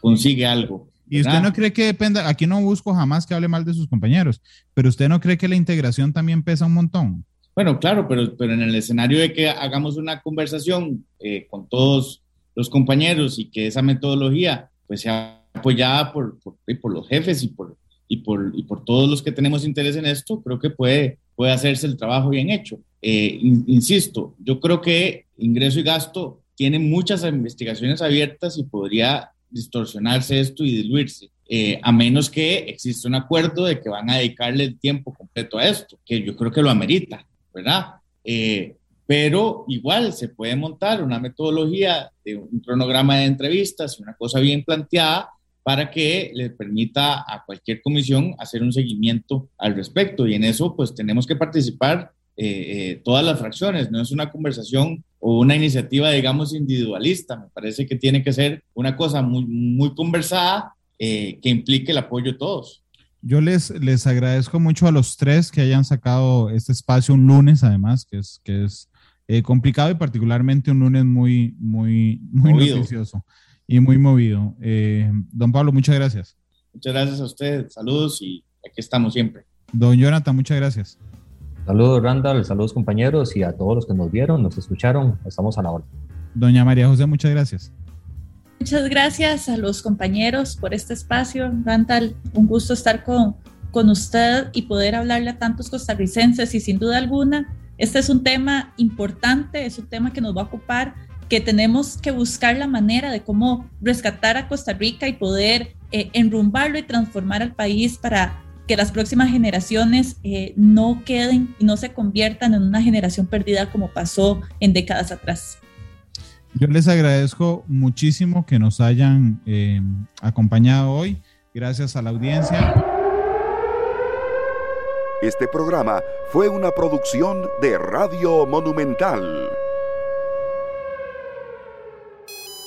consigue algo. Y usted no cree que dependa, aquí no busco jamás que hable mal de sus compañeros, pero usted no cree que la integración también pesa un montón. Bueno, claro, pero, pero en el escenario de que hagamos una conversación eh, con todos los compañeros y que esa metodología pues sea apoyada por, por, por los jefes y por, y, por, y por todos los que tenemos interés en esto, creo que puede, puede hacerse el trabajo bien hecho. Eh, insisto, yo creo que ingreso y gasto tienen muchas investigaciones abiertas y podría distorsionarse esto y diluirse, eh, a menos que exista un acuerdo de que van a dedicarle el tiempo completo a esto, que yo creo que lo amerita, ¿verdad? Eh, pero igual se puede montar una metodología de un cronograma de entrevistas, una cosa bien planteada para que le permita a cualquier comisión hacer un seguimiento al respecto. Y en eso, pues tenemos que participar eh, todas las fracciones, no es una conversación o una iniciativa, digamos, individualista. Me parece que tiene que ser una cosa muy, muy conversada eh, que implique el apoyo de todos. Yo les, les agradezco mucho a los tres que hayan sacado este espacio un lunes, además, que es, que es eh, complicado y particularmente un lunes muy, muy, muy noticioso y muy movido. Eh, don Pablo, muchas gracias. Muchas gracias a usted. Saludos y aquí estamos siempre. Don Jonathan, muchas gracias. Saludos Randall, saludos compañeros y a todos los que nos vieron, nos escucharon, estamos a la hora. Doña María José, muchas gracias. Muchas gracias a los compañeros por este espacio. Randall, un gusto estar con, con usted y poder hablarle a tantos costarricenses y sin duda alguna, este es un tema importante, es un tema que nos va a ocupar, que tenemos que buscar la manera de cómo rescatar a Costa Rica y poder eh, enrumbarlo y transformar al país para que las próximas generaciones eh, no queden y no se conviertan en una generación perdida como pasó en décadas atrás. Yo les agradezco muchísimo que nos hayan eh, acompañado hoy. Gracias a la audiencia. Este programa fue una producción de Radio Monumental.